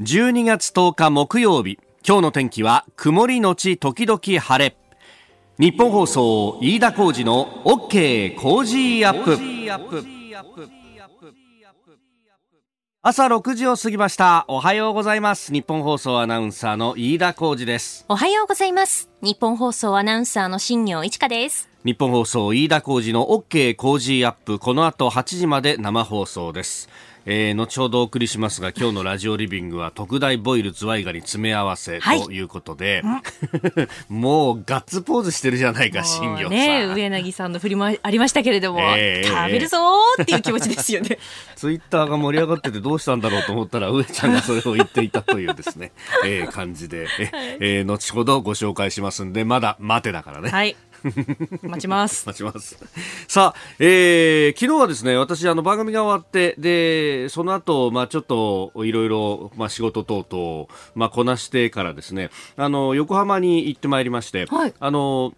12月10日木曜日。今日の天気は曇りのち時々晴れ。日本放送飯田浩二の OK 工事アップ。朝6時を過ぎました。おはようございます。日本放送アナウンサーの飯田浩二です。おはようございます。日本放送アナウンサーの新業一華です。日本放送飯田浩二の OK 工事アップ。この後8時まで生放送ですえー、後ほどお送りしますが今日のラジオリビングは特大ボイルズワイガニ詰め合わせとい。うことで、はい、もうガッツポーズしてるじゃないか新業さん。ね上柳さんの振りもありましたけれども、えー、食べるぞっていう気持ちですよね。ツイッターが盛り上がっててどうしたんだろうと思ったら上ちゃんがそれを言っていたというですね、えー、感じで、えー、後ほどご紹介しますんでまだ待てだからね。はい 待ちます。待ちます。さあ、えー、昨日はですね、私、あの、番組が終わって、で、その後、まあちょっと、いろいろ、まあ仕事等々、まあこなしてからですね、あの、横浜に行ってまいりまして、はい、あの、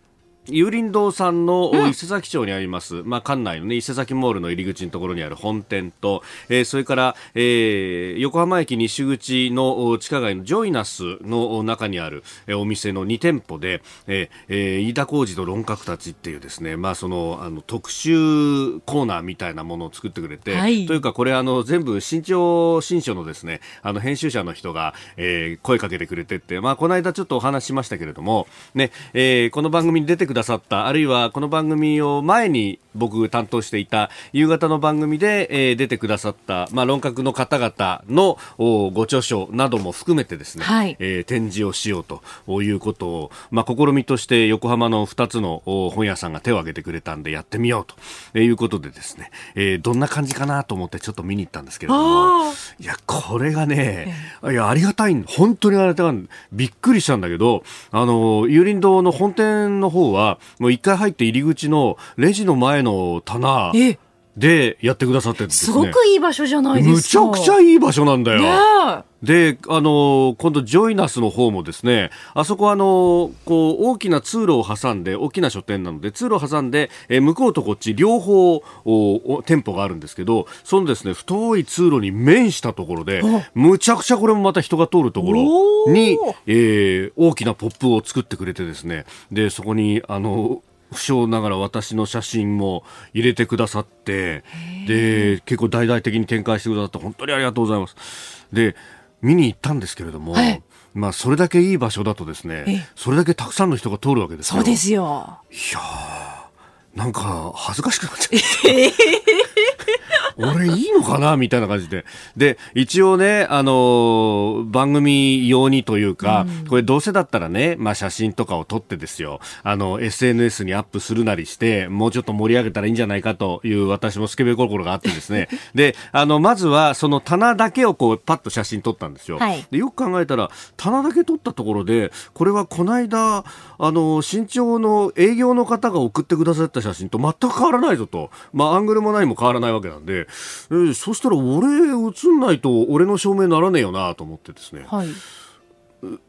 有林堂さんの伊勢崎町にあります、うん、まあ、館内の、ね、伊勢崎モールの入り口のところにある本店と、えー、それから、えー、横浜駅西口の地下街のジョイナスの中にある、えー、お店の2店舗で、えー、飯田浩二と論客たちっていうですね、まあ、そのあの特集コーナーみたいなものを作ってくれて、はい、というかこれあの全部新潮新書のですねあの編集者の人が、えー、声かけてくれてって、まあ、この間ちょっとお話ししましたけれども、ねえー、この番組に出てくくださったあるいはこの番組を前に僕担当していた夕方の番組で、えー、出てくださった、まあ、論客の方々のご著書なども含めてですね、はい、えー、展示をしようということを、まあ、試みとして横浜の2つの本屋さんが手を挙げてくれたんでやってみようということでですね、えー、どんな感じかなと思ってちょっと見に行ったんですけれどもいやこれがね、いやありがたい本当にありがたいびっくりしたんだけどあの有林堂の本店の方はもう一回入って入り口のレジの前の棚でやってくださってるんですね。すごくいい場所じゃないですか。むちゃくちゃいい場所なんだよ。ねで、あの、今度ジョイナスの方もですね、あそこあの、こう、大きな通路を挟んで、大きな書店なので、通路を挟んで、え向こうとこっち両方店舗があるんですけど、そのですね、太い通路に面したところで、むちゃくちゃこれもまた人が通るところに、えー、大きなポップを作ってくれてですね、で、そこに、あの、不詳ながら私の写真も入れてくださってで結構大々的に展開してくださって本当にありがとうございます。で見に行ったんですけれども、はい、まあそれだけいい場所だとですねそれだけたくさんの人が通るわけですよ。そうですよ。いやなんか恥ずかしくなっちゃう。俺いいのかなみたいな感じで。で、一応ね、あのー、番組用にというか、うん、これどうせだったらね、まあ写真とかを撮ってですよ、あの、SNS にアップするなりして、もうちょっと盛り上げたらいいんじゃないかという私もスケベ心があってですね。で、あの、まずはその棚だけをこう、パッと写真撮ったんですよ。はい、でよく考えたら、棚だけ撮ったところで、これはこの間、あの、新潮の営業の方が送ってくださった写真と全く変わらないぞと。まあ、アングルも何も変わらないわけなんで、えー、そしたら俺映んないと俺の証明ならねえよなと思ってですね。はい。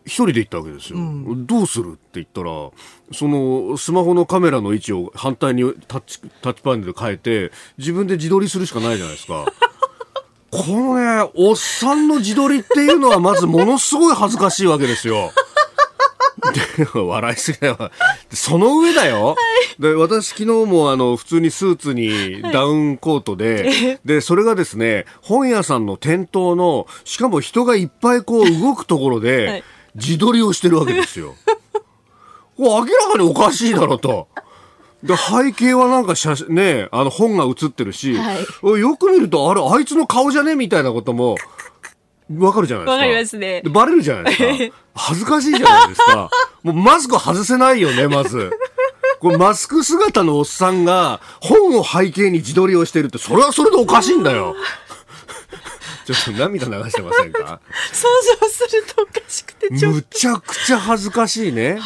一人で行ったわけですよ、うん、どうするって言ったらそのスマホのカメラの位置を反対にタッチタッチパネルで変えて自分で自撮りするしかないじゃないですか。このねおっさんの自撮りっていうのはまずものすごい恥ずかしいわけですよ 笑いすぎだよ。その上だよ。はい、で私昨日もあの普通にスーツにダウンコートで、はい、で、それがですね、本屋さんの店頭の、しかも人がいっぱいこう動くところで、はい、自撮りをしてるわけですよ。明らかにおかしいだろと。で背景はなんか写ねあの本が写ってるし、はい、よく見るとあれあいつの顔じゃねみたいなこともわかるじゃないですか。わかりますね。で、バレるじゃないですか。恥ずかしいじゃないですか。もうマスク外せないよね、まず。これマスク姿のおっさんが本を背景に自撮りをしてるって、それはそれでおかしいんだよ。ちょっと涙流してませんか？想像するとおかしくてちょっと。むちゃくちゃ恥ずかしいね。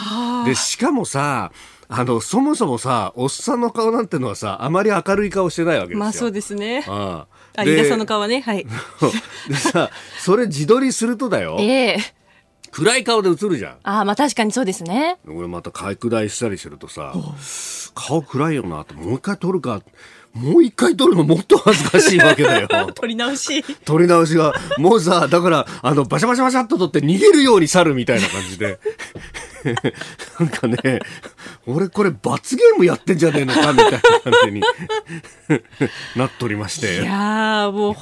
で、しかもさ、あの、そもそもさ、おっさんの顔なんてのはさ、あまり明るい顔してないわけですよ。まあそうですね。あああ、飯田さんの顔はね、はい。でさ、それ自撮りするとだよ。ええー暗い顔で映るじゃん。ああ、まあ確かにそうですね。俺また拡大したりするとさ、顔暗いよなと、もう一回撮るか。もう一回撮るのもっと恥ずかしいわけだよ。撮り直し。撮り直しが、もうさ、だから、あの、バシャバシャバシャっと撮って逃げるように去るみたいな感じで。なんかね、俺これ罰ゲームやってんじゃねえのかみたいな感じになっておりまして。いやもう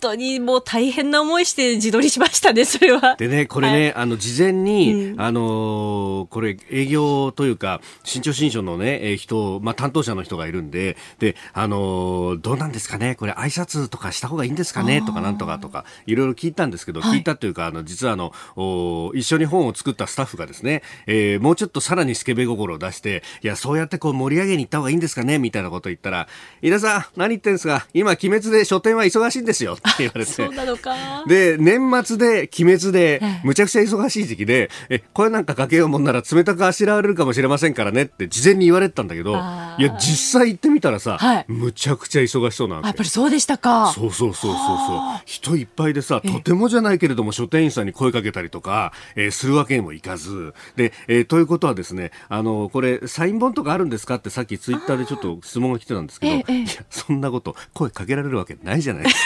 当にもう大変な思いして自撮りしましたね、それは。でね、これね、はい、あの、事前に、うん、あのこれ、営業というか、新潮新書のね、えー、人、まあ、担当者の人がいるんで、で、あのどうなんですかね、これ、挨拶とかした方がいいんですかね、とかなんとかとか、いろいろ聞いたんですけど、聞いたというか、あの、実はあの、お一緒に本を作ったスタッフがですね、えー、もうちょっとさらにスケベ心を出して、いや、そうやってこう盛り上げに行った方がいいんですかね、みたいなこと言ったら、井田さん、何言ってんですか今、鬼滅で書店は忙しいんですよ、言われて。のか。で、年末で、鬼滅で、むちゃくちゃ忙しい時期で、え、これなんかかけようもんなら冷たくあしらわれるかもしれませんからねって事前に言われてたんだけど、いや、実際行ってみたらさ、はい、むちゃくちゃ忙しそうなやっぱりそうでしたか。そうそうそうそうそう。人いっぱいでさ、とてもじゃないけれども書店員さんに声かけたりとか、えー、するわけにもいかず、で、えー、ということはですね、あの、これ、サイン本とかあるんですかってさっきツイッターでちょっと質問が来てたんですけど、いや、そんなこと声かけられるわけないじゃないですか。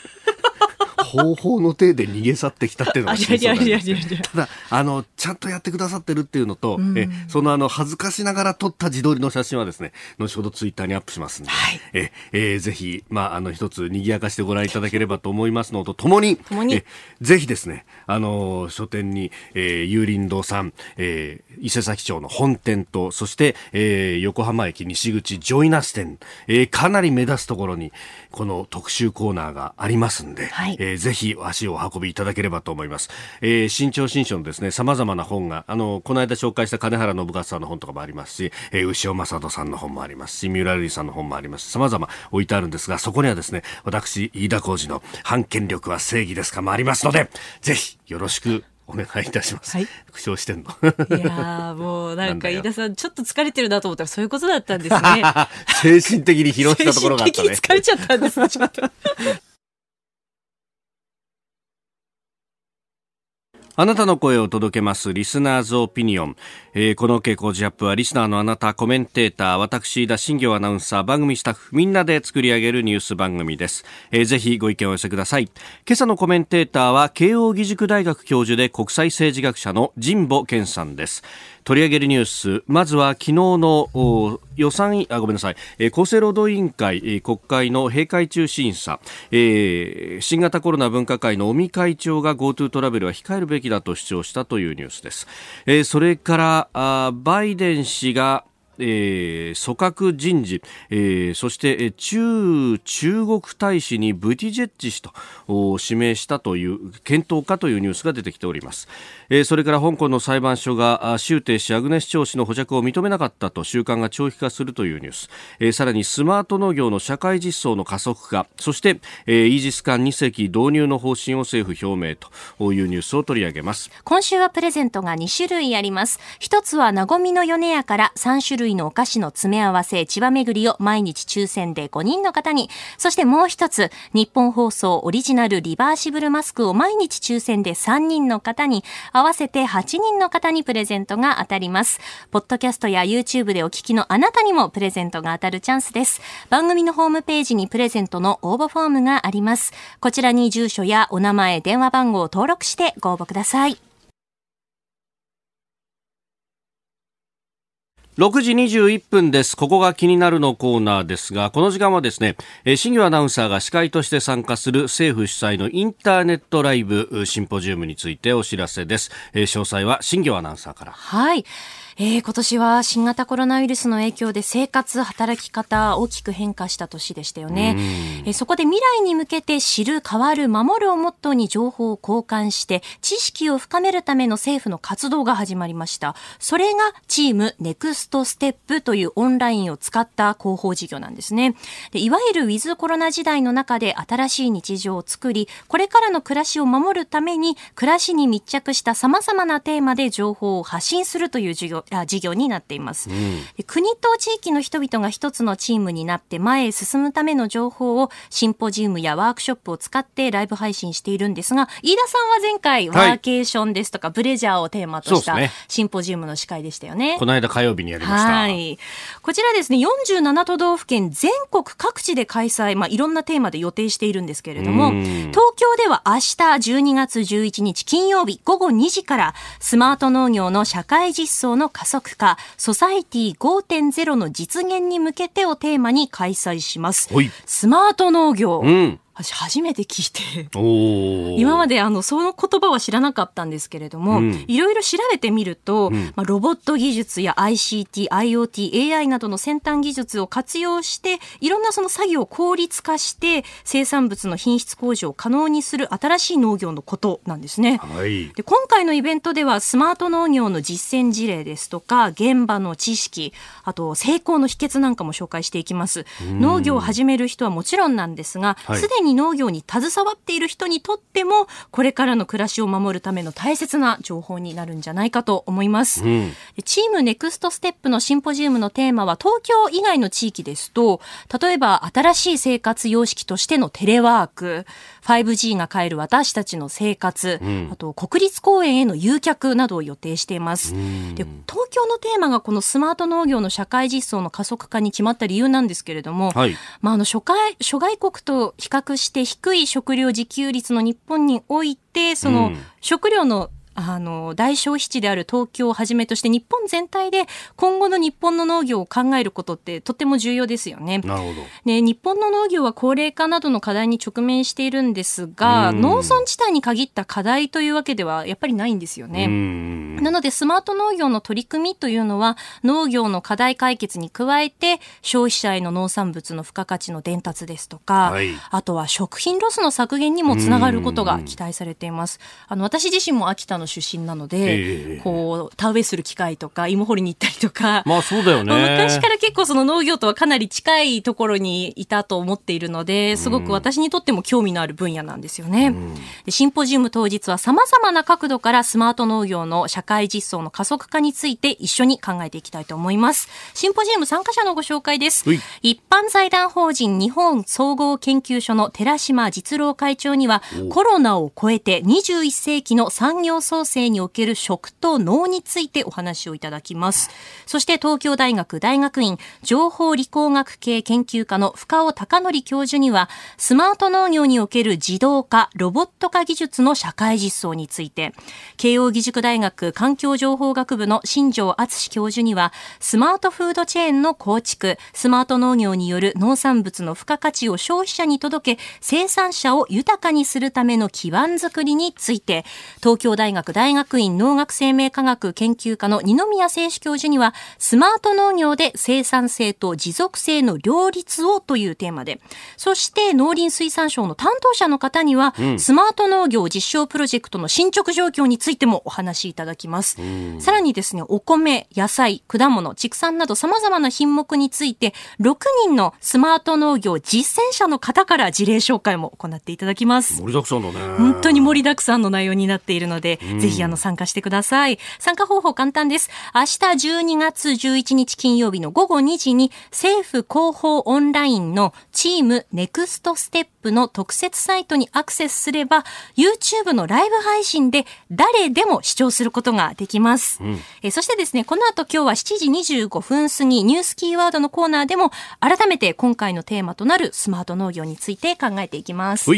方法の手で逃げ去ってきたっていうのが真相なんですただあのちゃんとやってくださってるっていうのと、うん、えそのあの恥ずかしながら撮った自撮りの写真はですね後ほどツイッターにアップしますんで、はい、ええー、ぜひまああの一つ賑やかしてご覧いただければと思いますのとともに。えぜひですねあの書店に、えー、有林堂さん、えー、伊勢崎町の本店とそして、えー、横浜駅西口ジョイナス店、えー、かなり目立つところにこの特集コーナーがありますんで、はい、えー、ぜひ足を運びいただければと思います。えー、新潮新書のですね、様々な本が、あの、この間紹介した金原信勝さんの本とかもありますし、えー、牛尾正人さんの本もありますし、三浦瑠麗さんの本もあります。様々置いてあるんですが、そこにはですね、私、飯田浩二の反権力は正義ですかもありますので、ぜひよろしくお願いいたします。はい。苦笑してんの。いやもうなんか飯田さんちょっと疲れてるなと思ったらそういうことだったんですね。精神的に疲労したところがあったね。精神的に疲れちゃったんです、ちょっと。あなたの声を届けますリスナーズオピニオン、えー、この傾向ジアップはリスナーのあなたコメンテーター私田新行アナウンサー番組スタッフみんなで作り上げるニュース番組です、えー、ぜひご意見をお寄せください。今朝のコメンテーターは慶応義塾大学教授で国際政治学者の神保健さんです。取り上げるニュース。まずは昨日の予算あごめんなさい、えー、厚生労働委員会、えー、国会の閉会中審査、えー、新型コロナ分科会の尾身会長が GoTo トラベルは控えるべきだと主張したというニュースです、えー、それからあバイデン氏がえー、組閣人事、えー、そして中中国大使にブティジェッジ氏と指名したという検討かというニュースが出てきております、えー、それから香港の裁判所が周庭氏アグネス長氏の保釈を認めなかったと習慣が長期化するというニュース、えー、さらにスマート農業の社会実装の加速化そして、えー、イージス艦2隻導入の方針を政府表明というニュースを取り上げます。今週はプレゼントが2種類あります。一つはなごみの米屋から3種類類のお菓子の詰め合わせ、千葉巡りを毎日抽選で5人の方に、そしてもう一つ、日本放送オリジナルリバーシブルマスクを毎日抽選で3人の方に、合わせて8人の方にプレゼントが当たります。ポッドキャストや YouTube でお聞きのあなたにもプレゼントが当たるチャンスです。番組のホームページにプレゼントの応募フォームがあります。こちらに住所やお名前、電話番号を登録してご応募ください。6時21分です。ここが気になるのコーナーですが、この時間はですね、新業アナウンサーが司会として参加する政府主催のインターネットライブシンポジウムについてお知らせです。詳細は新業アナウンサーから。はい。えー、今年は新型コロナウイルスの影響で生活、働き方大きく変化した年でしたよね。えー、そこで未来に向けて知る、変わる、守るをモットーに情報を交換して知識を深めるための政府の活動が始まりました。それがチームネクストステップというオンラインを使った広報事業なんですね。でいわゆるウィズコロナ時代の中で新しい日常を作り、これからの暮らしを守るために暮らしに密着した様々なテーマで情報を発信するという事業あ事業になっています、うん、国と地域の人々が一つのチームになって前へ進むための情報をシンポジウムやワークショップを使ってライブ配信しているんですが飯田さんは前回ワーケーションですとか、ブレジャーをテーマとしたシンポジウムの司会でしたよね。この間火曜日にやりました。はい。こちらですね、47都道府県全国各地で開催、まあ、いろんなテーマで予定しているんですけれども、東京では明日12月11日金曜日午後2時からスマート農業の社会実装の加速化、ソサイティ5.0の実現に向けてをテーマに開催します。スマート農業。うん私初めて聞いて。今まであのその言葉は知らなかったんですけれども、いろいろ調べてみると、うん、まあ、ロボット技術や ICT、IoT、AI などの先端技術を活用していろんなその作業を効率化して生産物の品質向上を可能にする新しい農業のことなんですね、はい、で今回のイベントではスマート農業の実践事例ですとか現場の知識あと成功の秘訣なんかも紹介していきます。農業を始める人はもちろんなんですがすで、はいに農業に携わっている人にとってもこれからの暮らしを守るための大切な情報になるんじゃないかと思います、うん、チームネクストステップのシンポジウムのテーマは東京以外の地域ですと例えば新しい生活様式としてのテレワーク 5G が変える私たちの生活、うん、あと国立公園への誘客などを予定しています、うん、で東京のテーマがこのスマート農業の社会実装の加速化に決まった理由なんですけれども、はい、まあ、あの諸外諸外国と比較して低い食料自給率の日本においてその食料のあの大消費地である東京をはじめとして日本全体で今後の日本の農業を考えることってとっても重要ですよね。なるほどね日本の農業は高齢化などの課題に直面しているんですが農村地帯に限った課題というわけではやっぱりないんですよね。なのでスマート農業の取り組みというのは農業の課題解決に加えて消費者への農産物の付加価値の伝達ですとか、はい、あとは食品ロスの削減にもつながることが期待されています。あの私自身も秋田の出身なので、えー、こう田植えする機会とか芋掘りに行ったりとか、まあそうだよね。昔から結構その農業とはかなり近いところにいたと思っているので、すごく私にとっても興味のある分野なんですよね。うん、でシンポジウム当日は様々な角度からスマート農業の社会実装の加速化について一緒に考えていきたいと思います。シンポジウム参加者のご紹介です。一般財団法人日本総合研究所の寺島実郎会長には、コロナを超えて21世紀の産業創生における食と脳についてお話をいただきます。そして東京大学大学院情報理工学系研究科の深尾隆則教授には、スマート農業における自動化、ロボット化技術の社会実装について、慶應義塾大学環境情報学部の新庄敦教授には、スマートフードチェーンの構築、スマート農業による農産物の付加価値を消費者に届け、生産者を豊かにするための基盤づくりについて、東京大学大学院農学生命科学研究科の二宮清主教授には、スマート農業で生産性と持続性の両立をというテーマで、そして農林水産省の担当者の方には、うん、スマート農業実証プロジェクトの進捗状況についてもお話しいただきます。さらにですね、お米、野菜、果物、畜産など様々な品目について、6人のスマート農業実践者の方から事例紹介も行っていただきます。盛りだくさんだね。本当に盛りだくさんの内容になっているので、ぜひあの参加してください。参加方法簡単です。明日12月11日金曜日の午後2時に政府広報オンラインのチームネクストステップの特設サイトにアクセスすれば YouTube のライブ配信で誰でも視聴することができます。うん、えそしてですね、この後今日は7時25分過ぎニュースキーワードのコーナーでも改めて今回のテーマとなるスマート農業について考えていきます。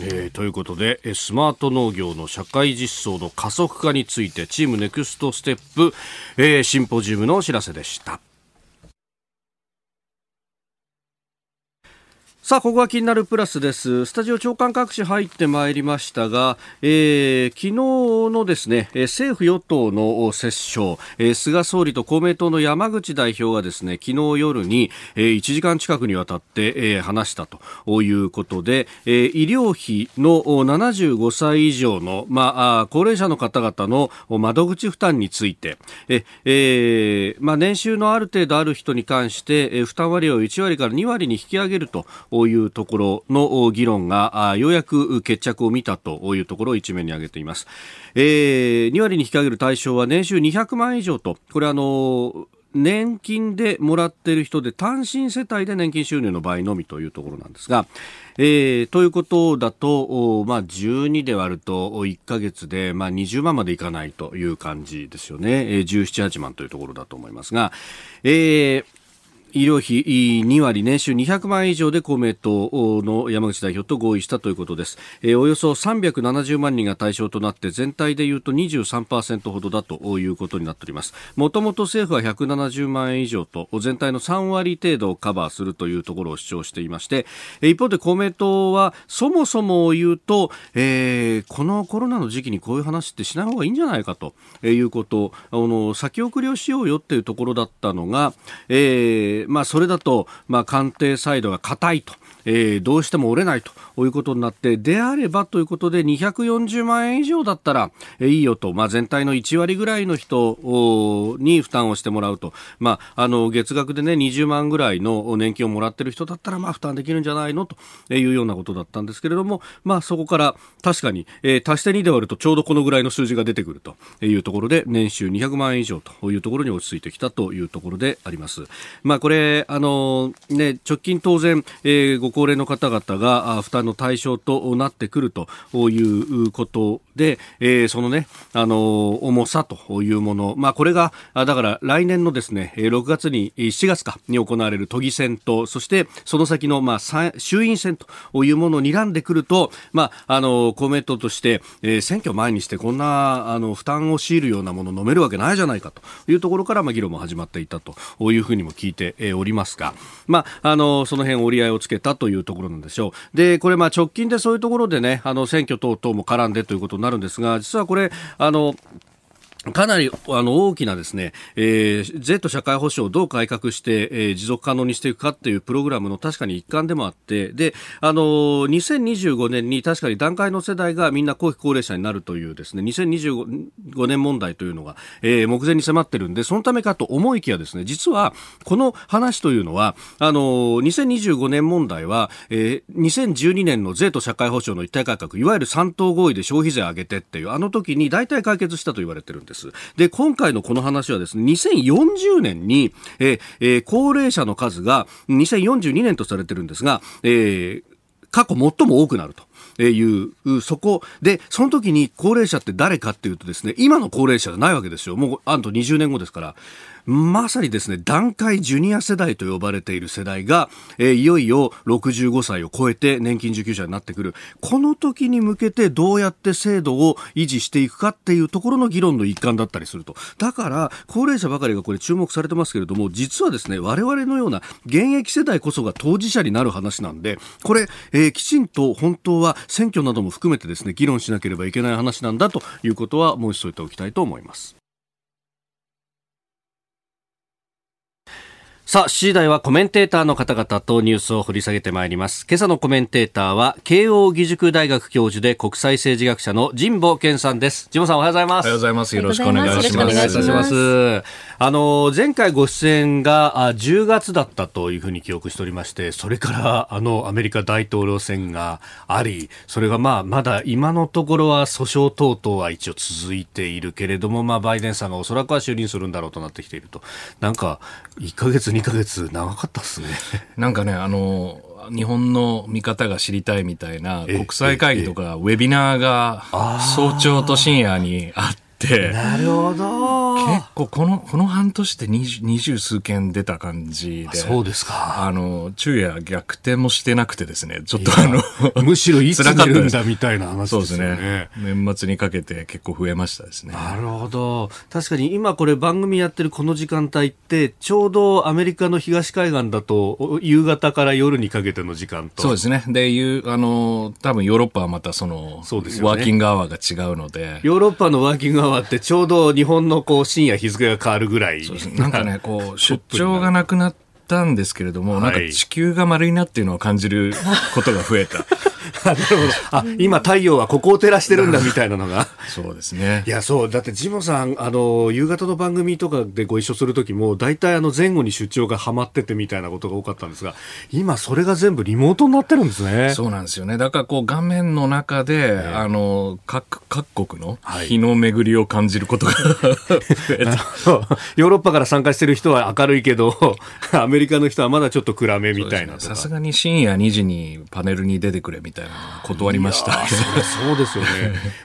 えー、ということでスマート農業の社会実装の加速化についてチームネクストステップ、えー、シンポジウムのお知らせでした。さあ、ここが気になるプラスです。スタジオ長官各紙入ってまいりましたが、えー、昨日のですね、政府与党の折衝、えー、菅総理と公明党の山口代表がですね、昨日夜に、えー、1時間近くにわたって、えー、話したということで、えー、医療費の75歳以上の、まあ、高齢者の方々の窓口負担について、えー、まあ、年収のある程度ある人に関して、負担割合を1割から2割に引き上げるというところの議論がようやく決着を見たというところを一面に挙げています。えー、2割に引き上げる対象は年収200万以上と、これあの年金でもらっている人で単身世帯で年金収入の場合のみというところなんですが、えー、ということだと、まあ、12で割ると1か月で、まあ、20万までいかないという感じですよね、えー、17、8万というところだと思いますが、えー医療費2割年収200万円以上で公明党の山口代表と合意したということです、えー、およそ370万人が対象となって全体でいうと23%ほどだということになっております。もともと政府は170万円以上と全体の3割程度をカバーするというところを主張していまして一方で公明党はそもそも言うと、えー、このコロナの時期にこういう話ってしない方がいいんじゃないかということあの先送りをしようよっていうところだったのが、えーまあ、それだと、まあ、官邸サイドが硬いと。えー、どうしても折れないということになってであればということで240万円以上だったら、えー、いいよと、まあ、全体の1割ぐらいの人に負担をしてもらうと、まあ、あの月額で、ね、20万ぐらいの年金をもらってる人だったら、まあ、負担できるんじゃないのというようなことだったんですけれども、まあ、そこから確かに、えー、足して2で割るとちょうどこのぐらいの数字が出てくるというところで年収200万円以上というところに落ち着いてきたというところであります。まあ、これあの、ね、直近当然、えー、ご高齢の方々が負担の対象となってくるということで、えー、そのね、あの、重さというもの、まあ、これが、だから来年のですね、6月に、7月かに行われる都議選と、そしてその先の、まあ、衆院選というものを睨んでくると、まあ、あの、公明党として、えー、選挙前にしてこんな、あの、負担を強いるようなもの飲めるわけないじゃないかというところから、まあ、議論も始まっていたというふうにも聞いておりますが、まあ、あの、その辺折り合いをつけたというところなんでしょう。で、これ、まあ、直近でそういうところでね、あの、選挙等々も絡んでということになるんですが、実はこれ、あの、かなりあの大きなですね、えー、Z 社会保障をどう改革して、えー、持続可能にしていくかっていうプログラムの確かに一環でもあって、で、あのー、2025年に確かに段階の世代がみんな後期高齢者になるというですね、2025年問題というのが、えー、目前に迫ってるんで、そのためかと思いきやですね、実はこの話というのは、あのー、2025年問題は、えー、2012年の税と社会保障の一体改革、いわゆる三党合意で消費税上げてっていう、あの時に大体解決したと言われてるんです。。で、今回のこの話はですね、2040年に、えー、高齢者の数が2042年とされてるんですが、えー、過去最も多くなると。いう、そこで、その時に高齢者って誰かっていうとですね、今の高齢者じゃないわけですよ。もう、あと20年後ですから。まさにですね、段階ジュニア世代と呼ばれている世代が、えー、いよいよ65歳を超えて年金受給者になってくる。この時に向けてどうやって制度を維持していくかっていうところの議論の一環だったりすると。だから、高齢者ばかりがこれ注目されてますけれども、実はですね、我々のような現役世代こそが当事者になる話なんで、これ、えー、きちんと本当は選挙なども含めてですね、議論しなければいけない話なんだということは申し添えておきたいと思います。さあ、7時台はコメンテーターの方々とニュースを掘り下げてまいります。今朝のコメンテーターは、慶応義塾大学教授で国際政治学者の神保健さんです。神保さんおはようございます。おはようございます。よろしくお願いします。よろしくお願いいたします。あの、前回ご出演が10月だったというふうに記憶しておりまして、それからあのアメリカ大統領選があり、それがまあ、まだ今のところは訴訟等々は一応続いているけれども、まあ、バイデンさんがおそらくは就任するんだろうとなってきていると。なんか、1ヶ月2ヶ月長かったですね。なんかね、あの、日本の見方が知りたいみたいな国際会議とかウェビナーが早朝と深夜にあって、なるほど。結構この、この半年で二十数件出た感じで。そうですか。あの、昼夜逆転もしてなくてですね、ちょっとあの、むしろいつ 出るんだみたいな話ですね。ね。年末にかけて結構増えましたですね。なるほど。確かに今これ番組やってるこの時間帯って、ちょうどアメリカの東海岸だと、夕方から夜にかけての時間と。そうですね。で、いう、あの、多分ヨーロッパはまたその、そうですよね、ワーキングアワーが違うので。ヨーロッパのワーキングアワーってちょうど日本のこう深夜日付が変わるぐらい。なんかね、こう、出張がなくなって、ったんですけれども、はいなんか地球が丸いなっていうのを感じることが増えた。なるほど。あ、今太陽はここを照らしてるんだみたいなのが。そうですねい。や、そう。だって、ジモさん、あの、夕方の番組とかでご一緒するときも、大体あの、前後に出張がハマっててみたいなことが多かったんですが、今、それが全部リモートになってるんですね。そうなんですよね。だからこう画面の中で、あの、各、各国のはい日の巡りを感じることが増えた。そうヨーロッパから参加してる人は明るいけど、アメリカの人はまだちょっと暗めみたいな。さすがに深夜2時にパネルに出てくれみたいな断りました。あそうですよね。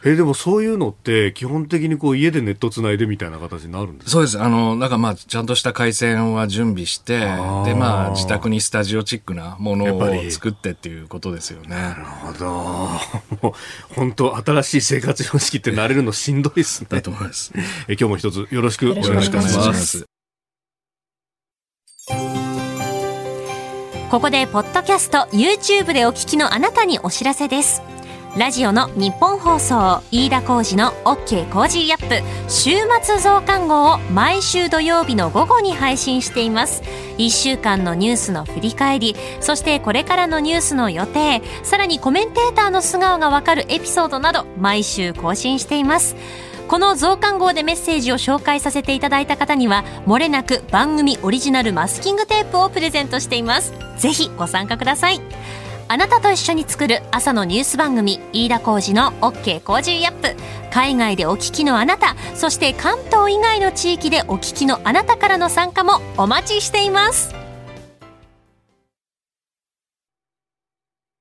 え、でもそういうのって、基本的にこう、家でネットつないでみたいな形になるんですか？そうです。あの、だからまあ、ちゃんとした回線は準備して、で、ーまあ、自宅にスタジオチックなものを作ってっていうことですよね。なるほど。もう、本当新しい生活様式って慣れるのしんどいですね。だと思います。え今日も一つよろしくお願いし。ますここでポッドキャスト YouTube でお聞きのあなたにお知らせです。ラジオのニッポン放送飯田浩司の OK コージーアップ週末増刊号を毎週土曜日の午後に配信しています。1週間のニュースの振り返りそしてこれからのニュースの予定さらにコメンテーターの素顔がわかるエピソードなど毎週更新しています。この増刊号でメッセージを紹介させていただいた方には漏れなく番組オリジナルマスキングテープをプレゼントしています。ぜひご参加ください。あなたと一緒に作る朝のニュース番組飯田浩司の OK Cozy up。海外でお聞きのあなたそして関東以外の地域でお聞きのあなたからの参加もお待ちしています。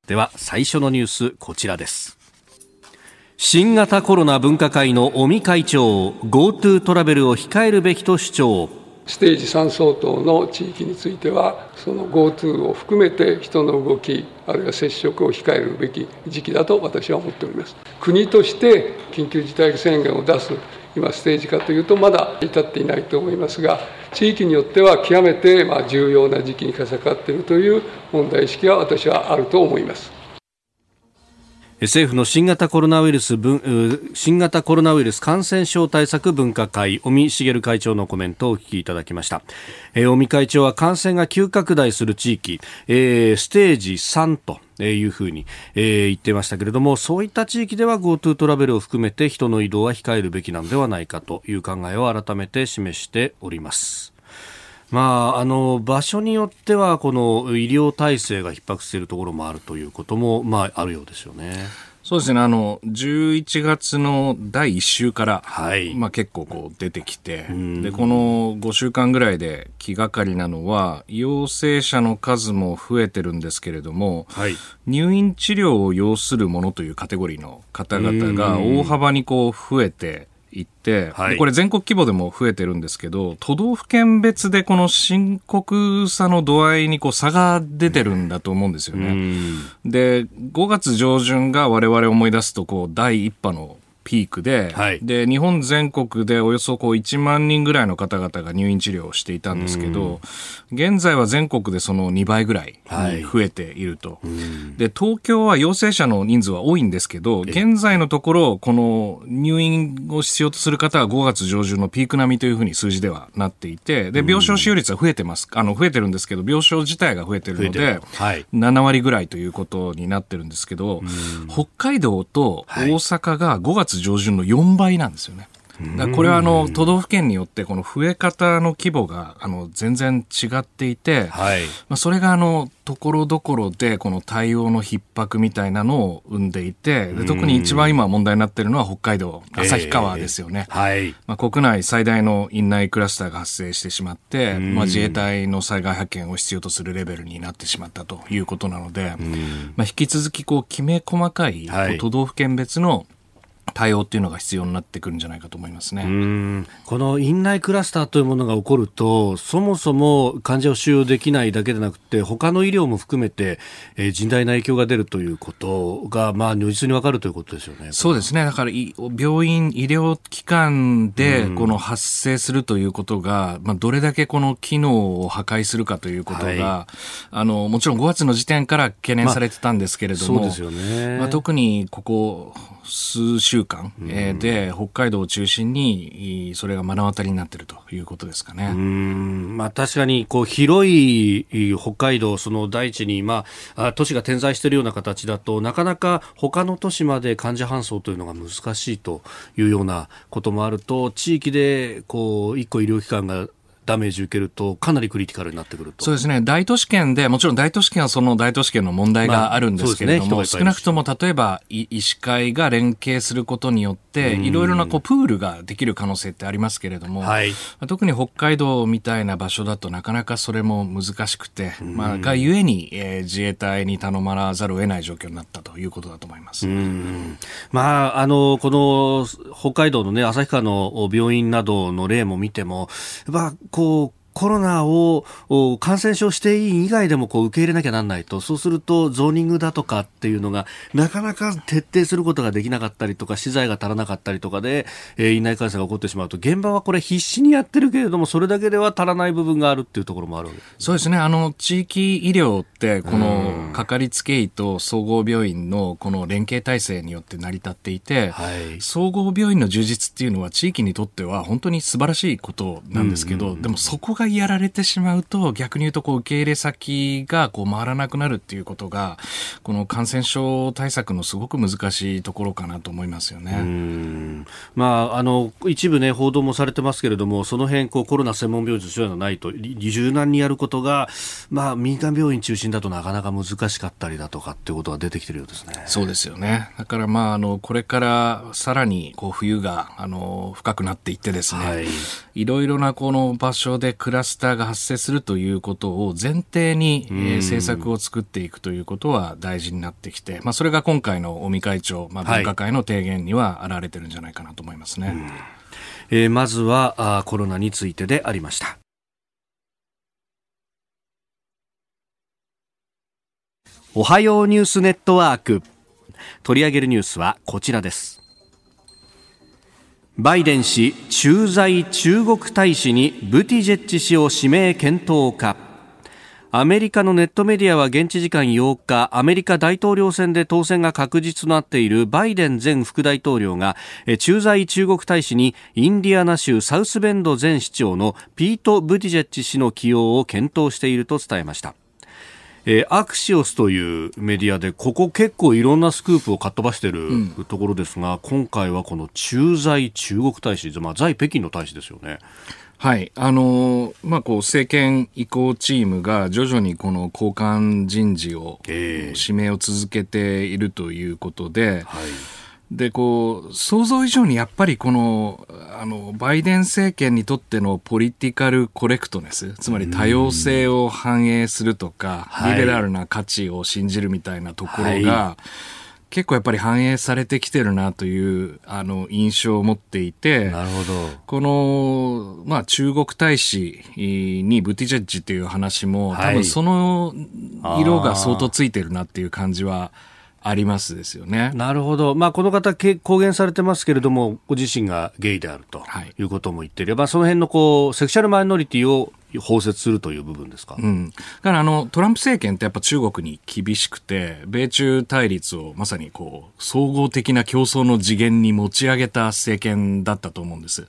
では、最初のニュース、こちらです。新型コロナ分科会の尾身会長、GoTo トラベルを控えるべきと主張。ステージ3相当の地域については、その GoTo を含めて人の動き、あるいは接触を控えるべき時期だと私は思っております。国として緊急事態宣言を出す、今、ステージかというと、まだ至っていないと思いますが、地域によっては極めて重要な時期にかかっているという問題意識は私はあると思います。政府の新型コロナウイルス分新型コロナウイルス感染症対策分科会尾身茂会長のコメントをお聞きいただきました、尾身会長は感染が急拡大する地域、ステージ3というふうに、言ってましたけれどもそういった地域では GoTo トラベルを含めて人の移動は控えるべきなのではないかという考えを改めて示しております。まあ、あの場所によってはこの医療体制が逼迫しているところもあるということも、まあ、あるようですよね。そうですね、あの、11月の第1週から、はい。まあ結構こう出てきて、で、この5週間ぐらいで気がかりなのは、陽性者の数も増えてるんですけれども、はい。入院治療を要するものというカテゴリーの方々が大幅にこう増えていって、はいでこれ全国規模でも増えてるんですけど、都道府県別でこの深刻さの度合いにこう差が出てるんだと思うんですよね。で、5月上旬が我々思い出すと、こう、第一波のピークで、はい。で、日本全国でおよそこう1万人ぐらいの方々が入院治療をしていたんですけど、現在は全国でその2倍ぐらいに増えていると。で、東京は陽性者の人数は多いんですけど、現在のところ、この入院を必要とする方は5月上旬のピーク並みというふうに数字ではなっていて、で、病床使用率は増えてます。あの、増えてるんですけど、病床自体が増えてるのでる、はい。7割ぐらいということになってるんですけど、北海道と大阪が5月上旬の4倍なんですよね。これはあの都道府県によってこの増え方の規模があの全然違っていて、はい。まあ、それがあのところどころでこの対応の逼迫みたいなのを生んでいてで特に一番今問題になっているのは北海道旭川ですよね。はい。まあ、国内最大の院内クラスターが発生してしまって、まあ、自衛隊の災害派遣を必要とするレベルになってしまったということなので、まあ、引き続きこうきめ細かい。都道府県別の対応っていうのが必要になってくるんじゃないかと思いますね。うんこの院内クラスターというものが起こるとそもそも患者を収容できないだけでなくて他の医療も含めて、えー甚大な影響が出るということが、まあ、如実に分かるということですよね。そうですね。だからい、病院、医療機関で、この発生するということが、まあ、どれだけこの機能を破壊するかということが、はあの、もちろん5月の時点から懸念されてたんですけれども、そうですよね。まあ、特にここ数週週間、えー、で北海道を中心にそれが目の当たりになっているということですかね。うんまあ、確かにこう広い北海道、その大地に、まあ、都市が点在しているような形だとなかなか他の都市まで患者搬送というのが難しいというようなこともあると地域でこう一個医療機関がダメージ受けるとかなりクリティカルになってくると。そうですね。大都市圏でもちろん大都市圏はその大都市圏の問題があるんですけれども、まあね、少なくとも例えば医師会が連携することによっていろいろなこうプールができる可能性ってありますけれども、はい、特に北海道みたいな場所だとなかなかそれも難しくて、まあ、がゆえに、えー、自衛隊に頼まざるを得ない状況になったということだと思います。まあ、あのこの北海道の、ね、旭川の病院などの例も見ても、まあこうコロナを感染症していい以外でもこう受け入れなきゃなんないと、そうするとゾーニングだとかっていうのがなかなか徹底することができなかったりとか、資材が足らなかったりとかで、えー、院内感染が起こってしまうと、現場はこれ必死にやってるけれども、それだけでは足らない部分があるっていうところもあるそうですね。あの、地域医療って、このかかりつけ医と総合病院のこの連携体制によって成り立っていて、はい、総合病院の充実っていうのは地域にとっては本当に素晴らしいことなんですけど、うんうんうん、でもそこがやられてしまうと、逆に言うとこう受け入れ先がこう回らなくなるっていうことが、この感染症対策のすごく難しいところかなと思いますよね。まあ、あの、一部ね、報道もされてますけれども、その辺、こう、コロナ専門病院というのはないと、柔軟にやることが、まあ、民間病院中心だとなかなか難しかったりだとかっていうことが出てきてるようですね。そうですよね。だからまあ、あの、これからさらに、こう、冬が、あの、深くなっていってですね、はい、いろいろなこの場所でクラスターが発生するということを前提に、えー、政策を作っていくということは大事になってきて、まあ、それが今回の尾身会長、まあ、分科会の提言には現れてるんじゃないかなと思いますね。はい、えー、まずはあコロナについてでありました。おはようニュースネットワーク。取り上げるニュースはこちらですバイデン氏駐在中国大使にブティジェッジ氏を指名検討かアメリカのネットメディアは現地時間8日、アメリカ大統領選で当選が確実となっているバイデン前副大統領が、駐在中国大使にインディアナ州サウスベンド前市長のピート・ブティジェッジ氏の起用を検討していると伝えました。えー、アクシオスというメディアでここ結構いろんなスクープをかっ飛ばしてるところですが、うん、今回はこの駐在中国大使、まあ、在北京の大使ですよね。はい。あのー、まあ、こう、政権移行チームが徐々にこの交換人事を、えー、指名を続けているということで、はいで、こう、想像以上にやっぱりこの、あの、バイデン政権にとってのポリティカルコレクトネス、つまり多様性を反映するとか、リベラルな価値を信じるみたいなところが、はい、結構やっぱり反映されてきてるなという、あの、印象を持っていて、なるほど。この、まあ、中国大使にブティジェッジっていう話も、はい、多分その色が相当ついてるなっていう感じは、ありますですよね。なるほど。まあ、この方、公言されてますけれども、ご自身がゲイであるということも言っていれば、はい、その辺のこう、セクシャルマイノリティを包摂するという部分ですか、うん、だからあのトランプ政権ってやっぱ中国に厳しくて米中対立をまさにこう総合的な競争の次元に持ち上げた政権だったと思うんです。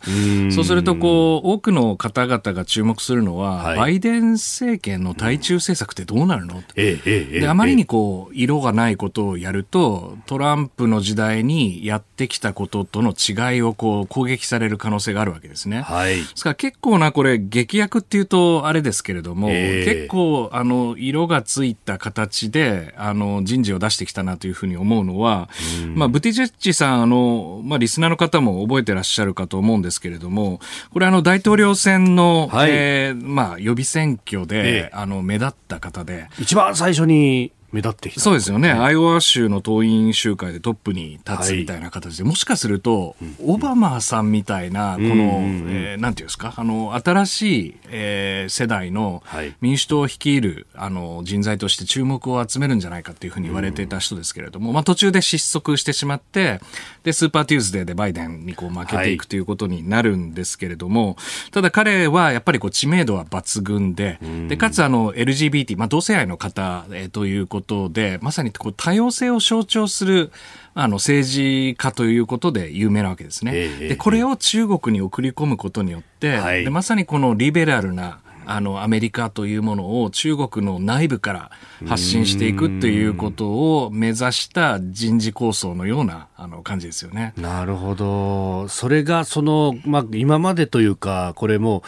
そうするとこう多くの方々が注目するのは、はい、バイデン政権の対中政策ってどうなるの、ええであまりにこう色がないことをやるとトランプの時代にやってきたこととの違いをこう攻撃される可能性があるわけですね。はい、ですから結構なこれ劇薬っていうとあれですけれども、えー、結構あの色がついた形であの人事を出してきたなというふうに思うのは、まあ、ブティジェッジさんあの、まあ、リスナーの方も覚えてらっしゃるかと思うんですけれどもこれあの大統領選の、はい、えー、まあ、予備選挙で、えー、あの目立った方で。一番最初に目立ってきた、そうですよね、アイオワ州の党員集会でトップに立つみたいな形で、はい、もしかすると、オバマさんみたいな、この、うん、えー、なんていうんですか、あの、新しい、えー、世代の民主党を率いる、あの、人材として注目を集めるんじゃないかっていうふうに言われていた人ですけれども、まあ途中で失速してしまって、で、スーパーテューズデーでバイデンにこう負けていくということになるんですけれども、はい、ただ彼はやっぱりこう知名度は抜群で、で、かつあの、LGBT、まあ同性愛の方、えー、ということことで、まさにこう多様性を象徴するあの政治家ということで有名なわけですね。ええでこれを中国に送り込むことによって、はいでまさにこのリベラルなあのアメリカというものを中国の内部から発信していくっていうことを目指した人事構想のようなあの感じですよね。なるほど。それが、その、まあ、今までというか、これもう、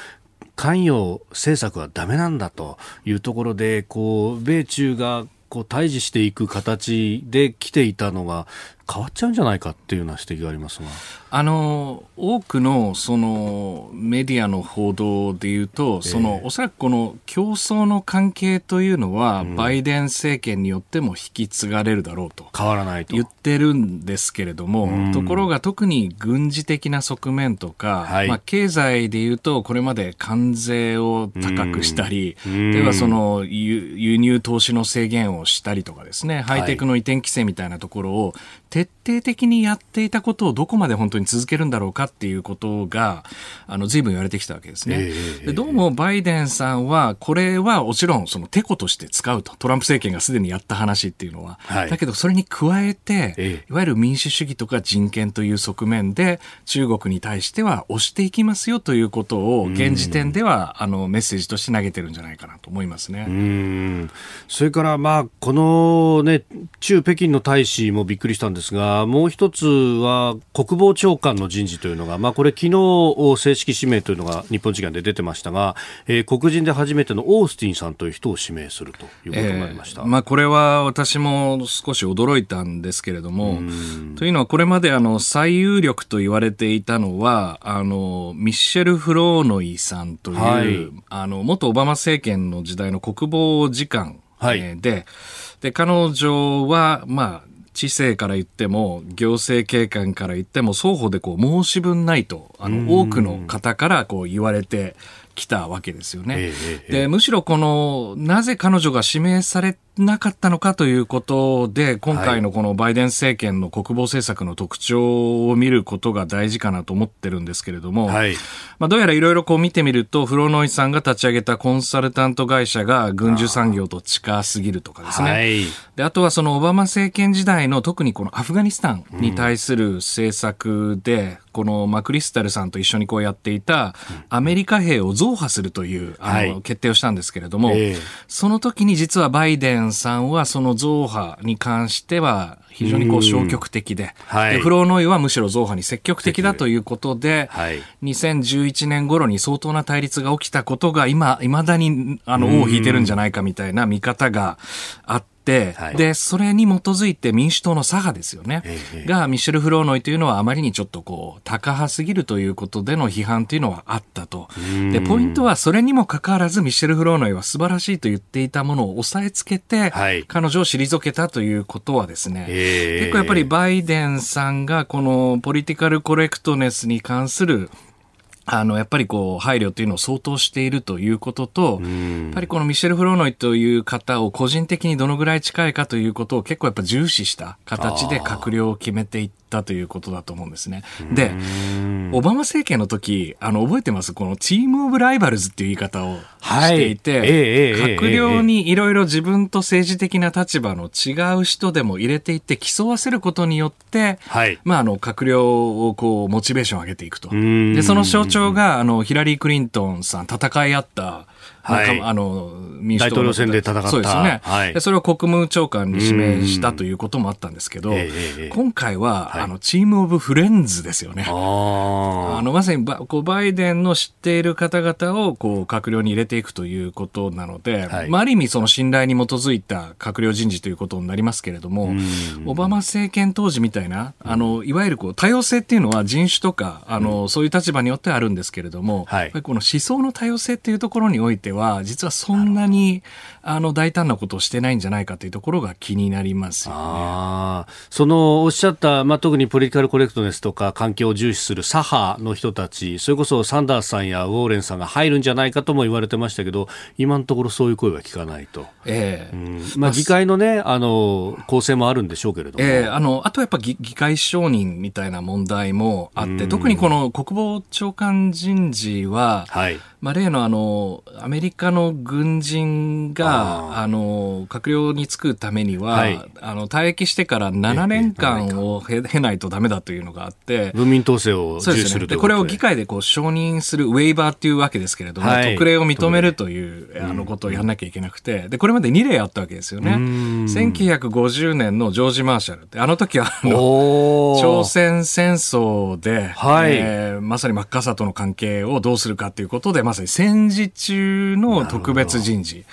関与政策はダメなんだというところで、こう、米中が、こう、対峙していく形で来ていたのが、変わっちゃうんじゃないかっていうような指摘がありますが。あの多くのそのメディアの報道でいうと、そのおそらくこの競争の関係というのは、バイデン政権によっても引き継がれるだろうと。変わらないと。言ってるんですけれども、ところが特に軍事的な側面とか、はいまあ、経済でいうと、これまで関税を高くしたり、うん例えばその輸輸入投資の制限をしたりとかですね、ハイテクの移転規制みたいなところを徹底的にやっていたことをどこまで本当に続けるんだろうかっていうことが、あの、随分言われてきたわけですね。ええでどうもバイデンさんは、これはもちろんそのテコとして使うと。トランプ政権がすでにやった話っていうのは。はいだけどそれに加えて、ええいわゆる民主主義とか人権という側面で中国に対しては押していきますよということを現時点ではあのメッセージとして投げてるんじゃないかなと思いますね。うんそれから、まあ、この、ね、中北京の大使もびっくりしたんですが、もう一つは国防長官の人事というのが、まあ、これ、昨日正式指名というのが日本時間で出てましたが、えー黒人で初めてのオースティンさんという人を指名するということになりました。えーまあ、これは私も少し驚いたんですけれども、というのはこれまであの最有力と言われていたのは、あの、ミッシェル・フローノイさんという、はい。あの、元オバマ政権の時代の国防次官、はい。えーで、で、彼女は、まあ、知性から言っても、行政警官から言っても、双方でこう申し分ないと、あの、多くの方からこう言われてきたわけですよね。で、むしろこの、なぜ彼女が指名されなかったのかということで、今回のこのバイデン政権の国防政策の特徴を見ることが大事かなと思ってるんですけれども、はい。まあ、どうやらいろいろこう見てみると、フロノイさんが立ち上げたコンサルタント会社が軍需産業と近すぎるとかですね。はい。で、あとはそのオバマ政権時代の特にこのアフガニスタンに対する政策で、このマクリスタルさんと一緒にこうやっていたアメリカ兵を増派するという、あはいの、決定をしたんですけれども、ええその時に実はバイデンさんはその増派に関しては非常にこう消極的で、はい。でフローノイはむしろ増派に積極的だということで、はい。2011年頃に相当な対立が起きたことが今、未だに、あの、尾を引いてるんじゃないかみたいな見方があって、はい。で、それに基づいて民主党の左派ですよね。ええが、ミシェル・フローノイというのはあまりにちょっとこう、高派すぎるということでの批判というのはあったと。で、ポイントはそれにもかかわらず、ミシェル・フローノイは素晴らしいと言っていたものを押さえつけて、はい。彼女を退けたということはですね、ええ。結構やっぱりバイデンさんがこのポリティカルコレクトネスに関するあの、やっぱりこう、配慮というのを相当しているということと、やっぱりこのミシェル・フローノイという方を個人的にどのぐらい近いかということを結構やっぱ重視した形で閣僚を決めていったということだと思うんですね。で、オバマ政権の時、あの、覚えてます？このチームオブライバルズっていう言い方をしていて、はい閣僚にいろいろ自分と政治的な立場の違う人でも入れていって競わせることによって、はい。まあ、あの、閣僚をこう、モチベーションを上げていくと。ん。で、その象徴が、あの、ヒラリー・クリントンさん、戦い合った、はい。あの、民主党の大統領選で戦った。そうですよね。はい。でそれを国務長官に指名したということもあったんですけど、ええええ今回は、はい。あの、チームオブフレンズですよね。ああの、まさにバこうバイデンの知っている方々を、こう、閣僚に入れていくということなので、はい。まあ、ある意味その信頼に基づいた閣僚人事ということになりますけれども、オバマ政権当時みたいな、あの、いわゆるこう、多様性っていうのは人種とか、あの、そういう立場によってあるんですけれども、はい。この思想の多様性っていうところにおいては、実はそんなに、あの、大胆なことをしてないんじゃないかというところが気になりますよね。ああ、そのおっしゃった、まあ、特にポリティカルコレクトネスとか環境を重視する左派の人たち、それこそサンダースさんやウォーレンさんが入るんじゃないかとも言われてましたけど、今のところそういう声は聞かないと。ええうんまあ、議会のね、あの、構成もあるんでしょうけれども。ええあの、あとやっぱ議議会承認みたいな問題もあって、特にこの国防長官人事は、はい。まあ、例のあの、アメリカの軍人が、あの、閣僚に就くためには、はい、あの、退役してから7年間を経ないとダメだというのがあって、文民統制を重視すると、ね、これを議会でこう承認するウェイバーっていうわけですけれども、はい、特例を認めるという、あのことをやらなきゃいけなくて、で、これまで2例あったわけですよね。1950年のジョージ・マーシャルって、あの時はあの、朝鮮戦争で、はい。えー、まさにマッカーサーとの関係をどうするかということで、ま戦時中の特別人事。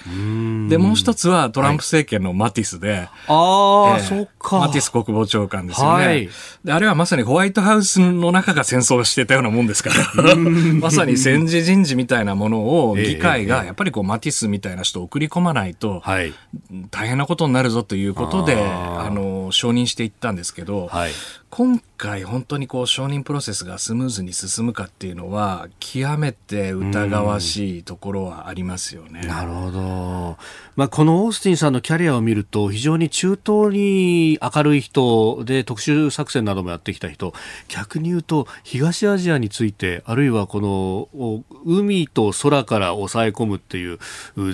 で、もう一つはトランプ政権のマティスで、はい、ああ、えー、そっか。マティス国防長官ですよね、はい、で。あれはまさにホワイトハウスの中が戦争をしてたようなもんですから、まさに戦時人事みたいなものを議会がやっぱりこうマティスみたいな人を送り込まないと、大変なことになるぞということで、あの、承認していったんですけど、はい、今回本当にこう承認プロセスがスムーズに進むかっていうのは極めて疑わしいところはありますよね。なるほど。まあ、このオースティンさんのキャリアを見ると非常に中東に明るい人で特殊作戦などもやってきた人。逆に言うと東アジアについてあるいはこの海と空から抑え込むっていう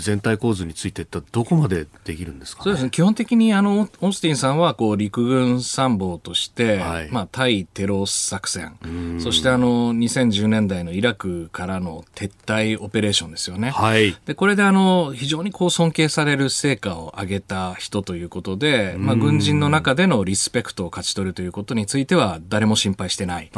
全体構図についてどこまでできるんですか、ね、そうですね。基本的にあのオースティンさんはこう陸軍参謀として、はい、まあ、対テロ作戦。そしてあの2010年代のイラクからの撤退オペレーションですよね。はい、でこれであの非常にこう尊敬される成果を上げた人ということで、まあ、軍人の中でのリスペクトを勝ち取るということについては誰も心配してない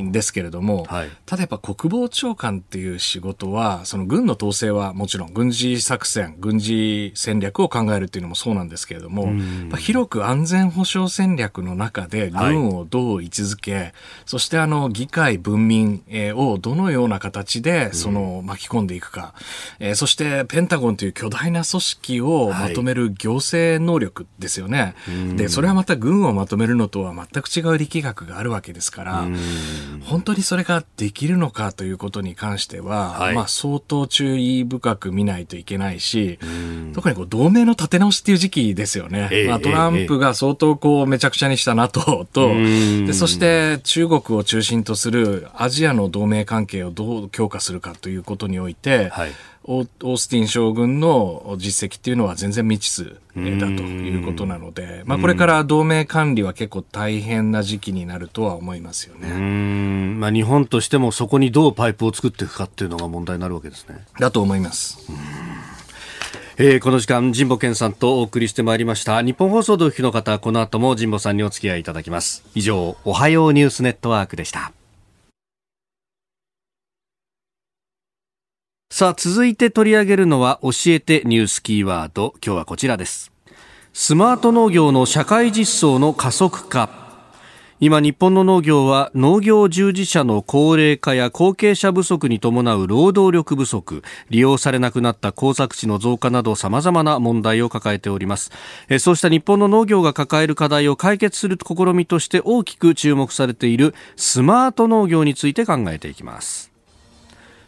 んですけれども、はい、ただやっぱ国防長官っていう仕事は、その軍の統制はもちろん軍事作戦、軍事戦略を考えるっていうのもそうなんですけれども、広く安全保障戦略の中で軍をどう位置づけ、はい、そしてあの議会文民をどのような形でその巻き込んでいくか、えー、そしてペンタゴンという巨大な組織をまとめる行政能力ですよね。はい、で、それはまた軍をまとめるのとは全く違う力学があるわけですから、本当にそれができるのかということに関しては、はい、まあ相当注意深く見ないといけないし、特にこう同盟の立て直しっていう時期ですよね。えー、まあ、トランプが相当こうめちゃくちゃにした NATO と、でそして中国を中心とするアジアの同盟関係をどう強化するかということにおいて、はいオースティン将軍の実績っていうのは全然未知数だということなので、まあ、これから同盟管理は結構大変な時期になるとは思いますよね。まあ、日本としてもそこにどうパイプを作っていくかっていうのが問題になるわけですね。だと思います。えー、この時間、神保健さんとお送りしてまいりました。日本放送でお聞きの方、この後も神保さんにお付き合いいただきます。以上、おはようニュースネットワークでした。さあ、続いて取り上げるのは、教えてニュースキーワード。今日はこちらです。スマート農業の社会実装の加速化。今日本の農業は農業従事者の高齢化や後継者不足に伴う労働力不足利用されなくなった耕作地の増加など様々な問題を抱えておりますそうした日本の農業が抱える課題を解決する試みとして大きく注目されているスマート農業について考えていきます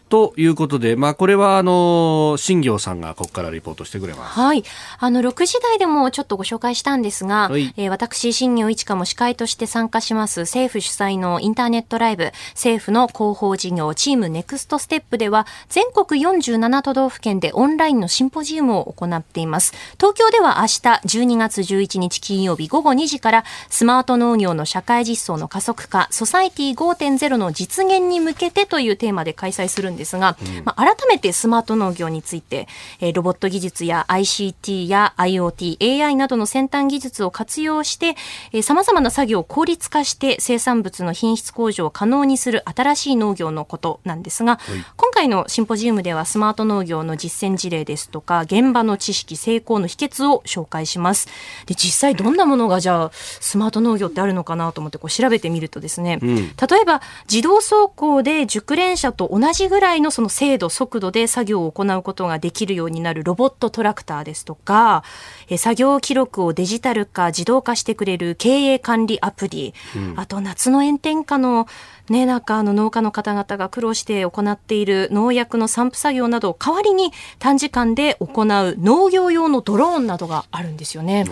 ということで、まあ、これはあの新業さんがここからリポートしてくれます。はい、あの6時台でもちょっとご紹介したんですが、はい、えー、私新業一華も司会として参加します政府主催のインターネットライブ政府の広報事業チームネクストステップでは全国47都道府県でオンラインのシンポジウムを行っています。東京では明日12月11日金曜日午後2時からスマート農業の社会実装の加速化ソサイティ5.0の実現に向けてというテーマで開催するんですが、うん、まあ、改めてスマート農業について、えー、ロボット技術や ICT や IoT、AI などの先端技術を活用して、えー、様々な作業を効率化して生産物の品質向上を可能にする新しい農業のことなんですが、はい、今回のシンポジウムではスマート農業の実践事例ですとか、現場の知識、成功の秘訣を紹介します。で、実際どんなものがじゃあ、スマート農業ってあるのかなと思ってこう調べてみるとですね、うん、例えば自動走行で熟練者と同じぐらいのその精度、速度で作業を行うことができるようになるロボットトラクターですとか、え作業記録をデジタル化、自動化してくれる経営管理アプリ、うん、あと夏の炎天下のね、なんかあの農家の方々が苦労して行っている農薬の散布作業などを代わりに短時間で行う農業用のドローンなどがあるんですよね。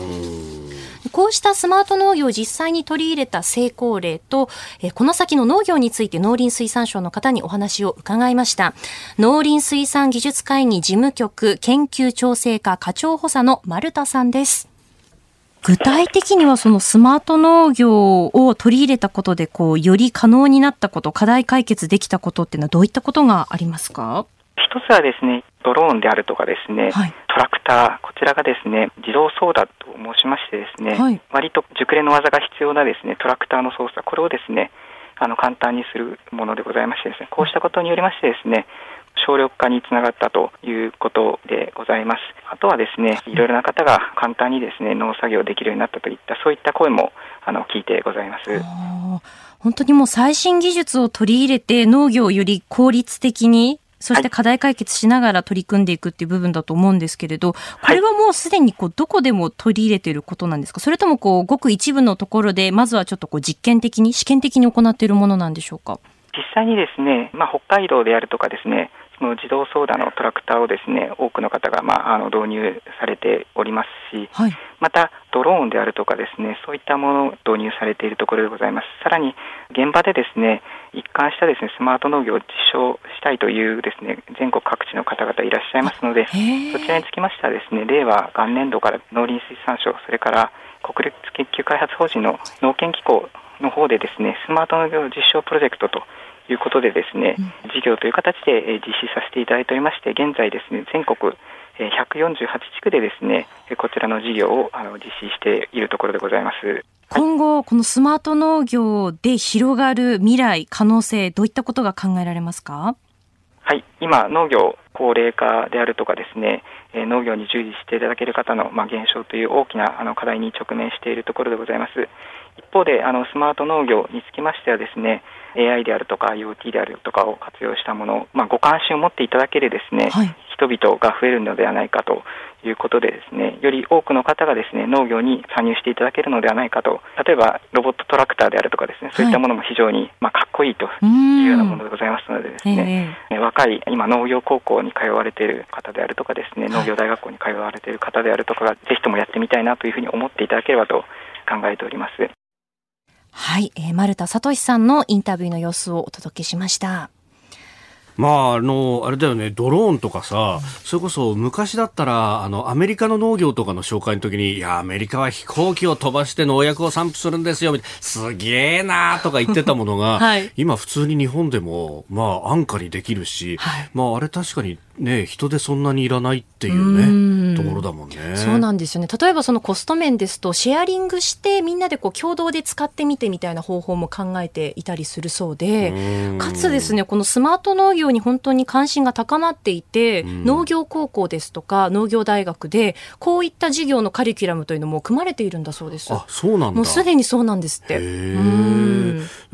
こうしたスマート農業を実際に取り入れた成功例と、えこの先の農業について農林水産省の方にお話を伺いました。農林水産技術会議事務局研究調整課課長補佐の丸田さんです。具体的にはそのスマート農業を取り入れたことで、こう、より可能になったこと、課題解決できたことっていうのはどういったことがありますか？一つはですね、ドローンであるとかですね、はい、トラクター、こちらがですね、自動操舵と申しましてですね、はい、割と熟練の技が必要なですね、トラクターの操作、これをですね、あの簡単にするものでございましてですね、こうしたことによりましてですね、省力化につながったということでございます。あとはですね、いろいろな方が簡単にですね、農作業できるようになったといった、そういった声もあの聞いてございます。本当にもう最新技術を取り入れて農業をより効率的にそして課題解決しながら取り組んでいくっていう部分だと思うんですけれど、これはもうすでにこうどこでも取り入れていることなんですか？それともこうごく一部のところで、まずはちょっとこう実験的に、試験的に行っているものなんでしょうか？実際にですね、まあ、北海道であるとかですね、その自動操舵のトラクターをですね多くの方が、まあ、あの導入されておりますし、はい、またドローンであるとかですねそういったものを導入されているところでございます。さらに現場でですね一貫したですねスマート農業を実証したいというですね全国各地の方々いらっしゃいますので、そちらにつきましてはですね令和元年度から農林水産省それから国立研究開発法人の農研機構の方でですねスマート農業実証プロジェクトということでですね、事業という形で実施させていただいておりまして、現在ですね、全国148地区でですね、こちらの事業を実施しているところでございます。今後、このスマート農業で広がる未来、可能性、どういったことが考えられますか？はい、今、農業高齢化であるとかですね、え農業に従事していただける方の、まあ、減少という大きなあの課題に直面しているところでございます。一方で、あのスマート農業につきましてはですね、AI であるとか IoT であるとかを活用したものを、まあ、ご関心を持っていただけるですね、はい、人々が増えるのではないかということでですね、より多くの方がですね、農業に参入していただけるのではないかと、例えばロボットトラクターであるとかですね、そういったものも非常に、まあ、かっこいいというようなものでございますのでですね、えー、若い今農業高校に通われている方であるとかですね、農業大学校に通われている方であるとかが、ぜひともやってみたいなというふうに思っていただければと考えております。はい、えー、丸田聡さんのインタビューの様子をお届けしました。まあ、あの、あれだよね、ドローンとかさ、それこそ昔だったら、あの、アメリカの農業とかの紹介の時に、いや、アメリカは飛行機を飛ばして農薬を散布するんですよ、すげえなーとか言ってたものが、はい、今普通に日本でも、まあ、安価にできるし、はい、まあ、あれ確かにね、人でそんなにいらないっていうね、ところだもんね。そうなんですよね。例えばそのコスト面ですと、シェアリングしてみんなでこう共同で使ってみてみたいな方法も考えていたりするそうで、かつですね、このスマート農業に本当に関心が高まっていて、農業高校ですとか農業大学で、こういった授業のカリキュラムというのも組まれているんだそうです。あ、そうなんもうすでにそうなんですって。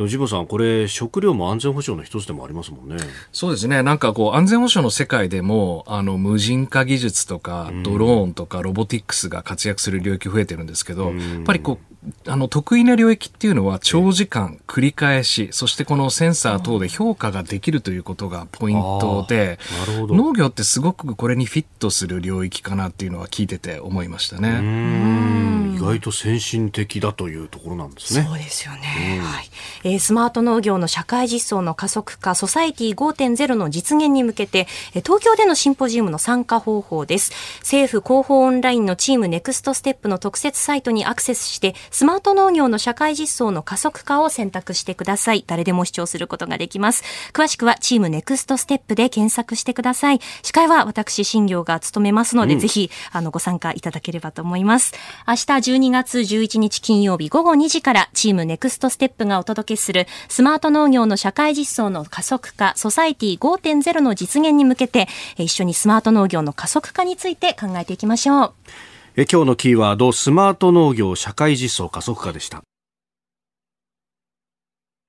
ジボさん、これ食料も安全保障の一つでもありますもんね。そうですね。なんかこう安全保障の世界でも、あの、無人化技術とか、ドローンとか、ロボティックスが活躍する領域増えてるんですけど、やっぱりこう、あの、得意な領域っていうのは長時間繰り返し、そしてこのセンサー等で評価ができるということがポイントで、農業ってすごくこれにフィットする領域かなっていうのは聞いてて思いましたね。意外と先進的だというところなんですね。そうですよね。はい。えー、スマート農業の社会実装の加速化、ソサイティ5.0の実現に向けて、東京でのシンポジウムの参加方法です。政府広報オンラインのチームネクストステップの特設サイトにアクセスして、スマート農業の社会実装の加速化を選択してください。誰でも視聴することができます。詳しくはチームネクストステップで検索してください。司会は私、新業が務めますので、うん、ぜひ、あの、ご参加いただければと思います。明日12月11日金曜日午後2時からチームネクストステップがお届けするスマート農業の社会実装の加速化、ソサイティ5.0の実現に向けて、一緒にスマート農業の加速化について考えていきましょう。え今日のキーワードスマート農業社会実装加速化でした。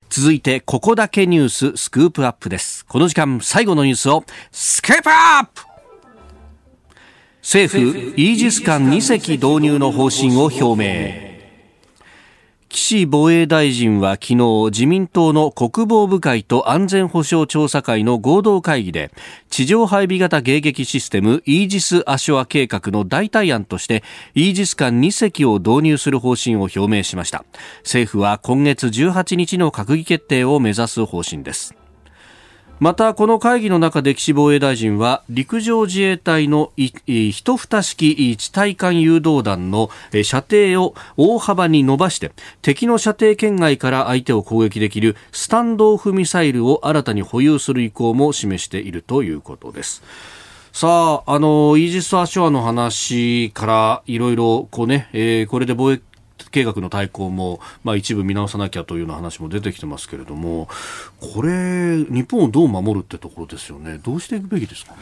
続いてここだけニューススクープアップです。この時間最後のニュースをスクープアップ!政府イージス艦2隻導入の方針を表明。岸防衛大臣は昨日自民党の国防部会と安全保障調査会の合同会議で地上配備型迎撃システムイージス・アショア計画の代替案としてイージス艦2隻を導入する方針を表明しました。政府は今月18日の閣議決定を目指す方針です。またこの会議の中で岸防衛大臣は陸上自衛隊の一蓋式地対艦誘導弾の射程を大幅に伸ばして敵の射程圏外から相手を攻撃できるスタンドオフミサイルを新たに保有する意向も示しているということです。さあ、あの、イージス・アショアの話からいろいろ、こうね、えー、これで貿易計画の対抗も、まあ、一部見直さなきゃというような話も出てきてますけれども、これ、日本をどう守るってところですよね、どうしていくべきですかね？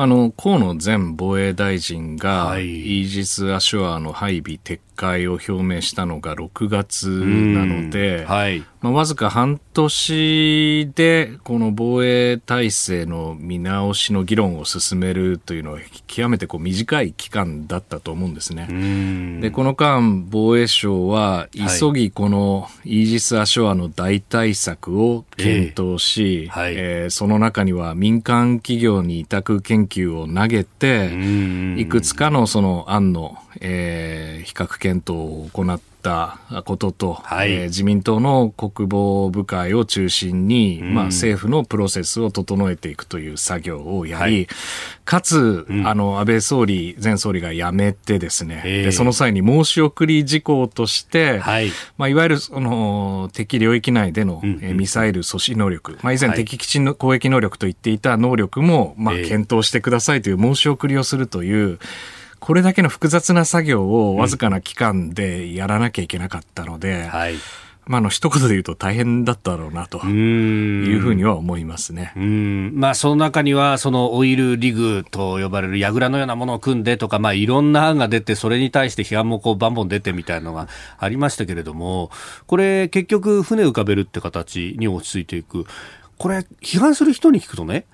あの河野前防衛大臣が、はい、イージス・アショアの配備撤回を表明したのが6月なので、はい、まあ、わずか半年でこの防衛体制の見直しの議論を進めるというのは極めてこう短い期間だったと思うんですね。でこの間防衛省は急ぎこのイージス・アショアの代替策を検討し、えーはい、えー、その中には民間企業に委託研究を投げていくつかのその案の、えー、比較検討を行ってったことと、はい、えー、自民党の国防部会を中心に、うん、まあ、政府のプロセスを整えていくという作業をやり、はい、かつ、うん、あの安倍総理、前総理が辞めてですね、でその際に申し送り事項として、はい、まあ、いわゆるその敵領域内での、うんえミサイル阻止能力、まあ、以前、敵基地の攻撃能力と言っていた能力も、まあ、検討してくださいという申し送りをするという、これだけの複雑な作業をわずかな期間でやらなきゃいけなかったので、うんはい。まあ、の一言で言うと大変だったろうなというふうには思いますね。うん。まあ、その中にはそのオイルリグと呼ばれる櫓のようなものを組んでとか、まあ、いろんな案が出てそれに対して批判もこうバンバン出てみたいなのがありましたけれどもこれ結局船浮かべるって形に落ち着いていく。これ批判する人に聞くとね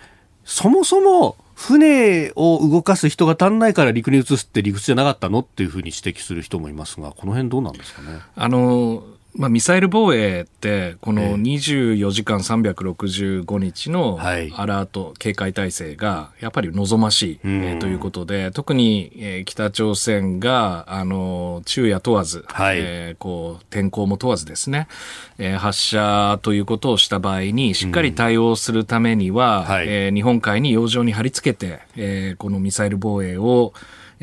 そもそも船を動かす人が足んないから陸に移すって理屈じゃなかったのっていうふうに指摘する人もいますが、この辺どうなんですかね？あのまあ、ミサイル防衛って、この24時間365日のアラート、警戒体制がやっぱり望ましい、えー、ということで、特に、えー、北朝鮮が、あの、昼夜問わず、こう、天候も問わずですね、えー、発射ということをした場合に、しっかり対応するためには、日本海に洋上に貼り付けて、えー、このミサイル防衛を、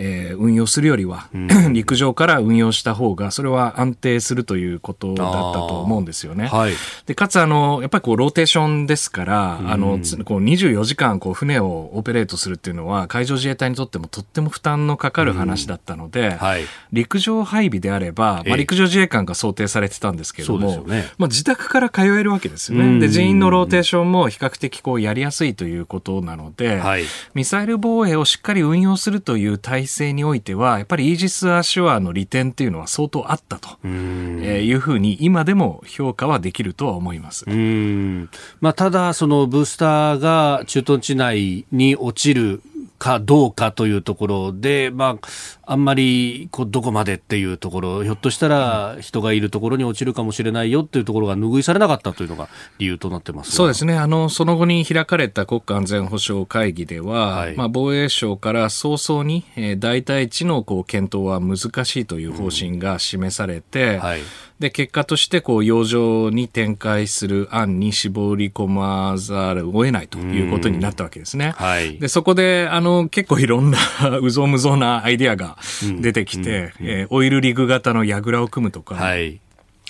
えー、運用するよりは、うん、陸上から運用した方が、それは安定するということだったと思うんですよね。はい、でかつあの、やっぱりこうローテーションですから、うん、あのこう24時間こう船をオペレートするっていうのは、海上自衛隊にとってもとっても負担のかかる話だったので、うん。はい、陸上配備であれば、まあ、陸上自衛官が想定されてたんですけれども、ね、まあ、自宅から通えるわけですよね。で人員のローテーションも比較的こうやりやすいということなので、はい、ミサイル防衛をしっかり運用するという体制においては、やっぱりイージス・アショアの利点っていうのは相当あったというふうに、今でも評価はできるとは思います。まあ、ただ、そのブースターが駐屯地内に落ちるかどうかというところで、まあ、あんまりこうどこまでっていうところ、ひょっとしたら人がいるところに落ちるかもしれないよっていうところが拭いされなかったというのが理由となってますそうですねあの、その後に開かれた国家安全保障会議では、はい、まあ、防衛省から早々に、えー、代替地のこう検討は難しいという方針が示されて、うんはいで、結果として、こう、洋上に展開する案に絞り込まざるを得ないということになったわけですね。はい。で、そこで、あの、結構いろんな うぞうむぞうなアイディアが出てきて、うん。うん、えー、オイルリグ型の櫓を組むとか、はい。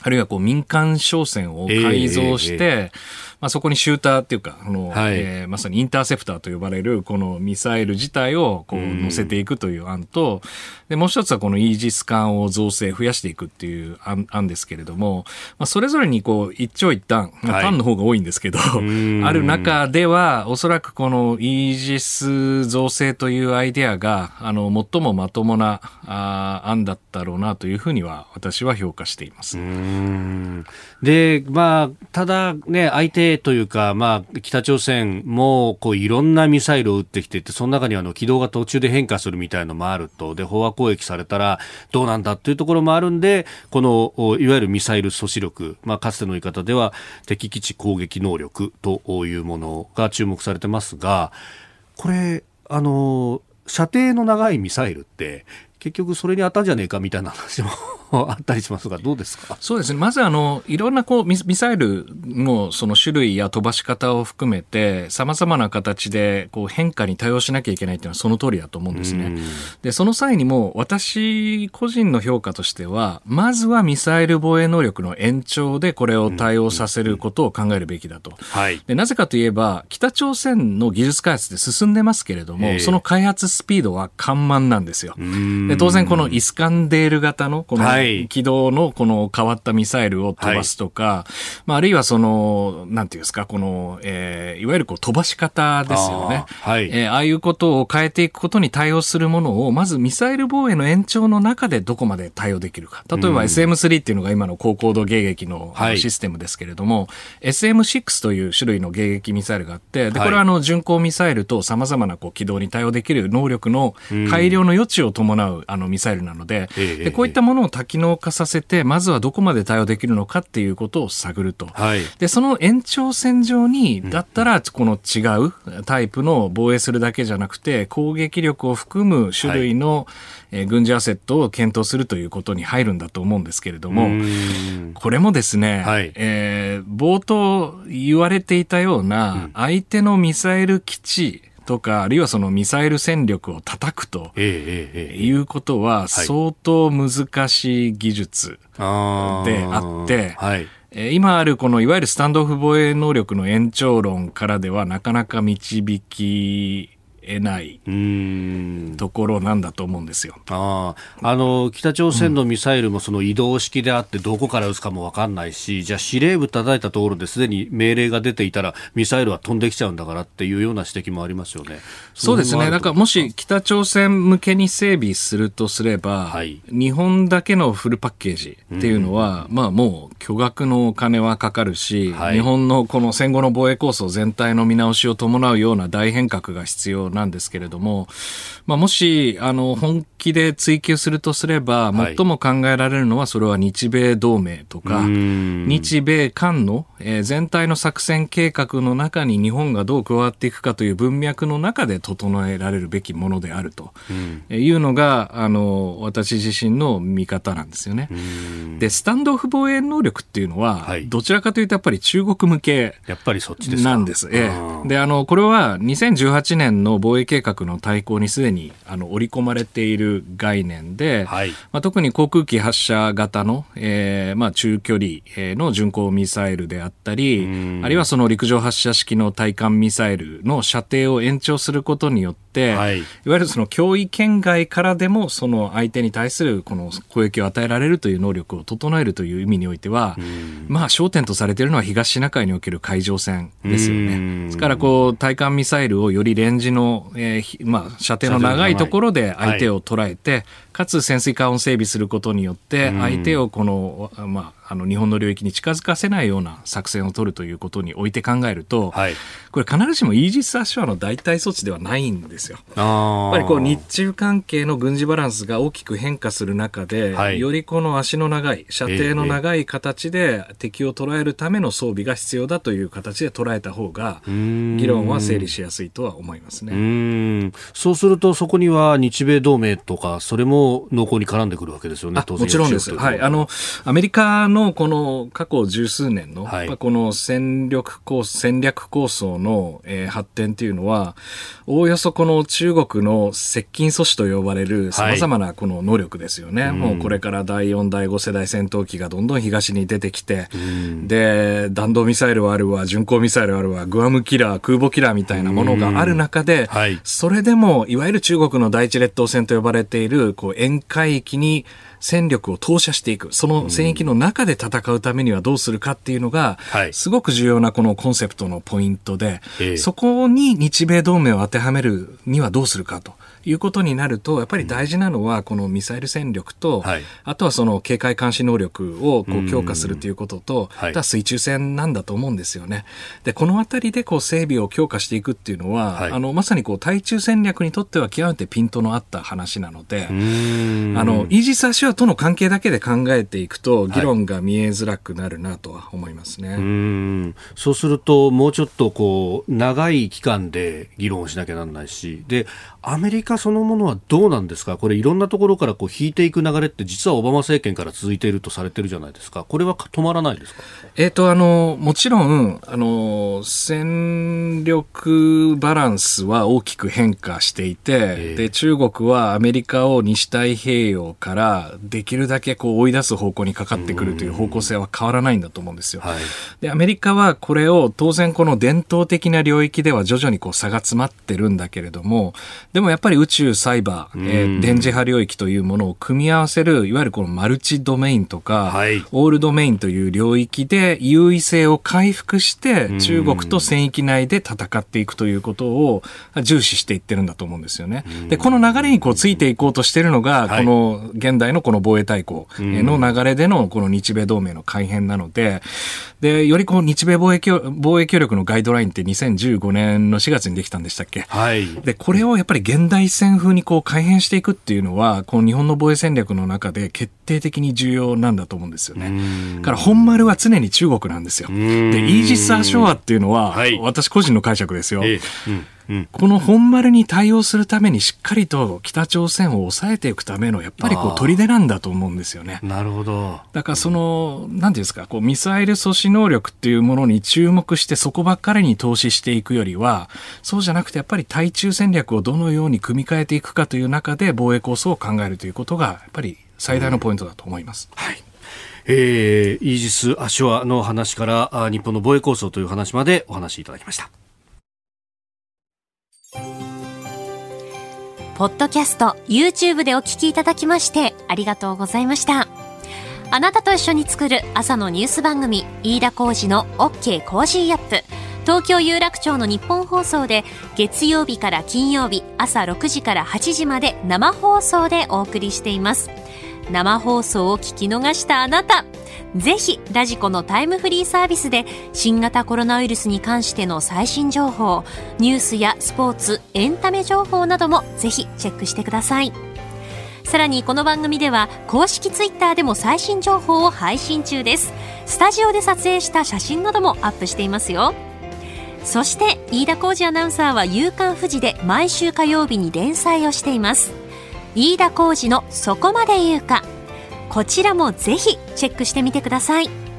あるいはこう民間商船を改造して、えーえーまあ、そこにシューターっていうか、あの、はい、えー、まさにインターセプターと呼ばれる、このミサイル自体をこう乗せていくという案と、で、もう一つはこのイージス艦を造成、増やしていくっていう案案ですけれども、まあ、それぞれにこう、一長一短、まあ、単の方が多いんですけど、はい、ある中では、おそらくこのイージス造成というアイデアが、あの、最もまともなあ案だったろうなというふうには、私は評価しています。で、まあ、ただね、相手というか、まあ、北朝鮮もこういろんなミサイルを撃ってきていて、その中にはあの軌道が途中で変化するみたいなのもあると、で飽和攻撃されたらどうなんだっていうところもあるんで、このいわゆるミサイル阻止力、まあ、かつての言い方では敵基地攻撃能力というものが注目されてますが、これ、あの、射程の長いミサイルって、結局それに当たんじゃねえかみたいな話もあったりしますが、どうですか？そうですね。まずあの、いろんなこうミ、ミサイルのその種類や飛ばし方を含めて、様々な形でこう変化に対応しなきゃいけないっていうのはその通りだと思うんですね。で、その際にも、私個人の評価としては、まずはミサイル防衛能力の延長でこれを対応させることを考えるべきだと。はい、でなぜかといえば、北朝鮮の技術開発で進んでますけれども、その開発スピードは緩慢なんですよ。で当然このイスカンデール型のこの、はい軌道のこの変わったミサイルを飛ばすとか、はい、まあ、あるいはその、なんていうんですか、この、えー、いわゆるこう飛ばし方ですよね。あ,、はい。えー、ああいうことを変えていくことに対応するものを、まずミサイル防衛の延長の中でどこまで対応できるか。例えば SM3 っていうのが今の高高度迎撃のシステムですけれども、はい、SM6 という種類の迎撃ミサイルがあって、で、これはあの巡航ミサイルと様々なこう軌道に対応できる能力の改良の余地を伴うあのミサイルなので、でこういったものを多機能化させて、まずはどこまで対応できるのかっていうことを探ると。はい、で、その延長線上に、だったら、この違うタイプの防衛するだけじゃなくて、攻撃力を含む種類の、え軍事アセットを検討するということに入るんだと思うんですけれども、これもですね、はい、えー、冒頭言われていたような、相手のミサイル基地、とか、あるいはそのミサイル戦力を叩くということは相当難しい技術であって、はい。今あるこのいわゆるスタンドオフ防衛能力の延長論からではなかなか導きえないところなんだと思うんですよ。ああの北朝鮮のミサイルもその移動式であって、どこから撃つかも分かんないし、じゃあ司令部叩いたところですでに命令が出ていたら、ミサイルは飛んできちゃうんだからっていうような指摘もありますよね。そうですね、なんかもし北朝鮮向けに整備するとすれば、はい、日本だけのフルパッケージっていうのは、うん、まあもう巨額のお金はかかるし、はい、日本のこの戦後の防衛構想全体の見直しを伴うような大変革が必要なんですけれども、まあ、もし、あの、本気で追求するとすれば、最も考えられるのは、それは日米同盟とか、日米韓の、えー、全体の作戦計画の中に日本がどう加わっていくかという文脈の中で整えられるべきものであるというのが、あの、私自身の見方なんですよね。で、スタンドオフ防衛能力っていうのは、はい、どちらかというとやっぱり中国向けやっぱりそっちですなんです。ええ。で、あの、これは2018年の防衛計画の対抗にすでにあの織り込まれている概念で、はい、まあ、特に航空機発射型の、えーまあ、中距離の巡航ミサイルであったり、あるいはその陸上発射式の対艦ミサイルの射程を延長することによって、はい、いわゆるその脅威圏外からでもその相手に対するこの攻撃を与えられるという能力を整えるという意味においては、まあ焦点とされているのは東シナ海における海上戦ですよね。ですからこう対艦ミサイルをよりレンジの、えー、まあ射程の長いところで相手を捉えて、かつ潜水艦を整備することによって、相手をこの、まあ、あの日本の領域に近づかせないような作戦を取るということにおいて考えると、はい、これ必ずしもイージス・アショアの代替措置ではないんですよ。やっぱりこう日中関係の軍事バランスが大きく変化する中で、はい、よりこの足の長い、射程の長い形で敵を捉えるための装備が必要だという形で捉えた方が、議論は整理しやすいとは思いますね。そうすると、そこには日米同盟とか、それも濃厚に絡んでくるわけですよね、もちろんです。はい。あの、アメリカののこの過去十数年の、はい、この戦力構戦略構想の、えー、発展というのは、おおよそこの中国の接近阻止と呼ばれる様々なこの能力ですよね。はい、もうこれから第4、第5世代戦闘機がどんどん東に出てきて、で、弾道ミサイルはあるわ、巡航ミサイルあるわ、グアムキラー、空母キラーみたいなものがある中で、はい、それでも、いわゆる中国の第一列島線と呼ばれている、こう、沿海域に、戦力を投射していく、その戦域の中で戦うためにはどうするかっていうのが、すごく重要なこのコンセプトのポイントで、そこに日米同盟を当てはめるにはどうするかと。いうことになると、やっぱり大事なのは、このミサイル戦力と、はい、あとはその警戒監視能力をこう強化するということと、あとは水中戦なんだと思うんですよね。で、このあたりでこう整備を強化していくっていうのは、はい、あの、まさにこう対中戦略にとっては極めてピントのあった話なので、あの、イージス・アショアとの関係だけで考えていくと、議論が見えづらくなるなとは思いますね。はい、うそうすると、もうちょっとこう、長い期間で議論をしなきゃならないし、で、アメリカそのものはどうなんですか、これ、いろんなところからこう引いていく流れって、実はオバマ政権から続いているとされてるじゃないですか、これは止まらないですか、えーと、あのもちろんあの、戦力バランスは大きく変化していて、えー、で中国はアメリカを西太平洋からできるだけこう追い出す方向にかかってくるという方向性は変わらないんだと思うんですよ。はい、でアメリカはこれを当然、この伝統的な領域では徐々にこう差が詰まってるんだけれども、でもやっぱり宇宙、サイバー、えー、電磁波領域というものを組み合わせる、いわゆるこのマルチドメインとか、はい、オールドメインという領域で優位性を回復して、中国と戦域内で戦っていくということを重視していってるんだと思うんですよね。で、この流れにこうついていこうとしてるのが、この現代のこの防衛大綱の流れでのこの日米同盟の改変なので、で、よりこう日米防衛防衛協力のガイドラインって2015年の4月にできたんでしたっけ？はい。で、これをやっぱり現代戦風にこう改変していくっていうのは、この日本の防衛戦略の中で決定的に重要なんだと思うんですよね。だから本丸は常に中国なんですよ。で、イージス・アショアっていうのは、はい、私個人の解釈ですよ。ええうんこの本丸に対応するためにしっかりと北朝鮮を抑えていくためのやっぱりこう砦なんだと思うんですよね。なるほど。だからその、なんていうんですか、こうミサイル阻止能力っていうものに注目してそこばっかりに投資していくよりは、そうじゃなくてやっぱり対中戦略をどのように組み替えていくかという中で防衛構想を考えるということがやっぱり最大のポイントだと思います。うん、はい。えー、イージス・アショアの話から日本の防衛構想という話までお話しいただきました。ポッドキャスト、YouTube でお聞きいただきましてありがとうございました。あなたと一緒に作る朝のニュース番組、飯田浩司の OK! Cozy up!。東京有楽町のニッポン放送で月曜日から金曜日朝6時から8時まで生放送でお送りしています。生放送を聞き逃したあなた、ぜひ radiko のタイムフリーサービスで新型コロナウイルスに関しての最新情報、ニュースやスポーツ、エンタメ情報などもぜひチェックしてください。さらにこの番組では公式ツイッターでも最新情報を配信中です。スタジオで撮影した写真などもアップしていますよ。そして飯田浩二アナウンサーは夕刊富士で毎週火曜日に連載をしています。飯田浩二のそこまで言うか。こちらもぜひチェックしてみてください。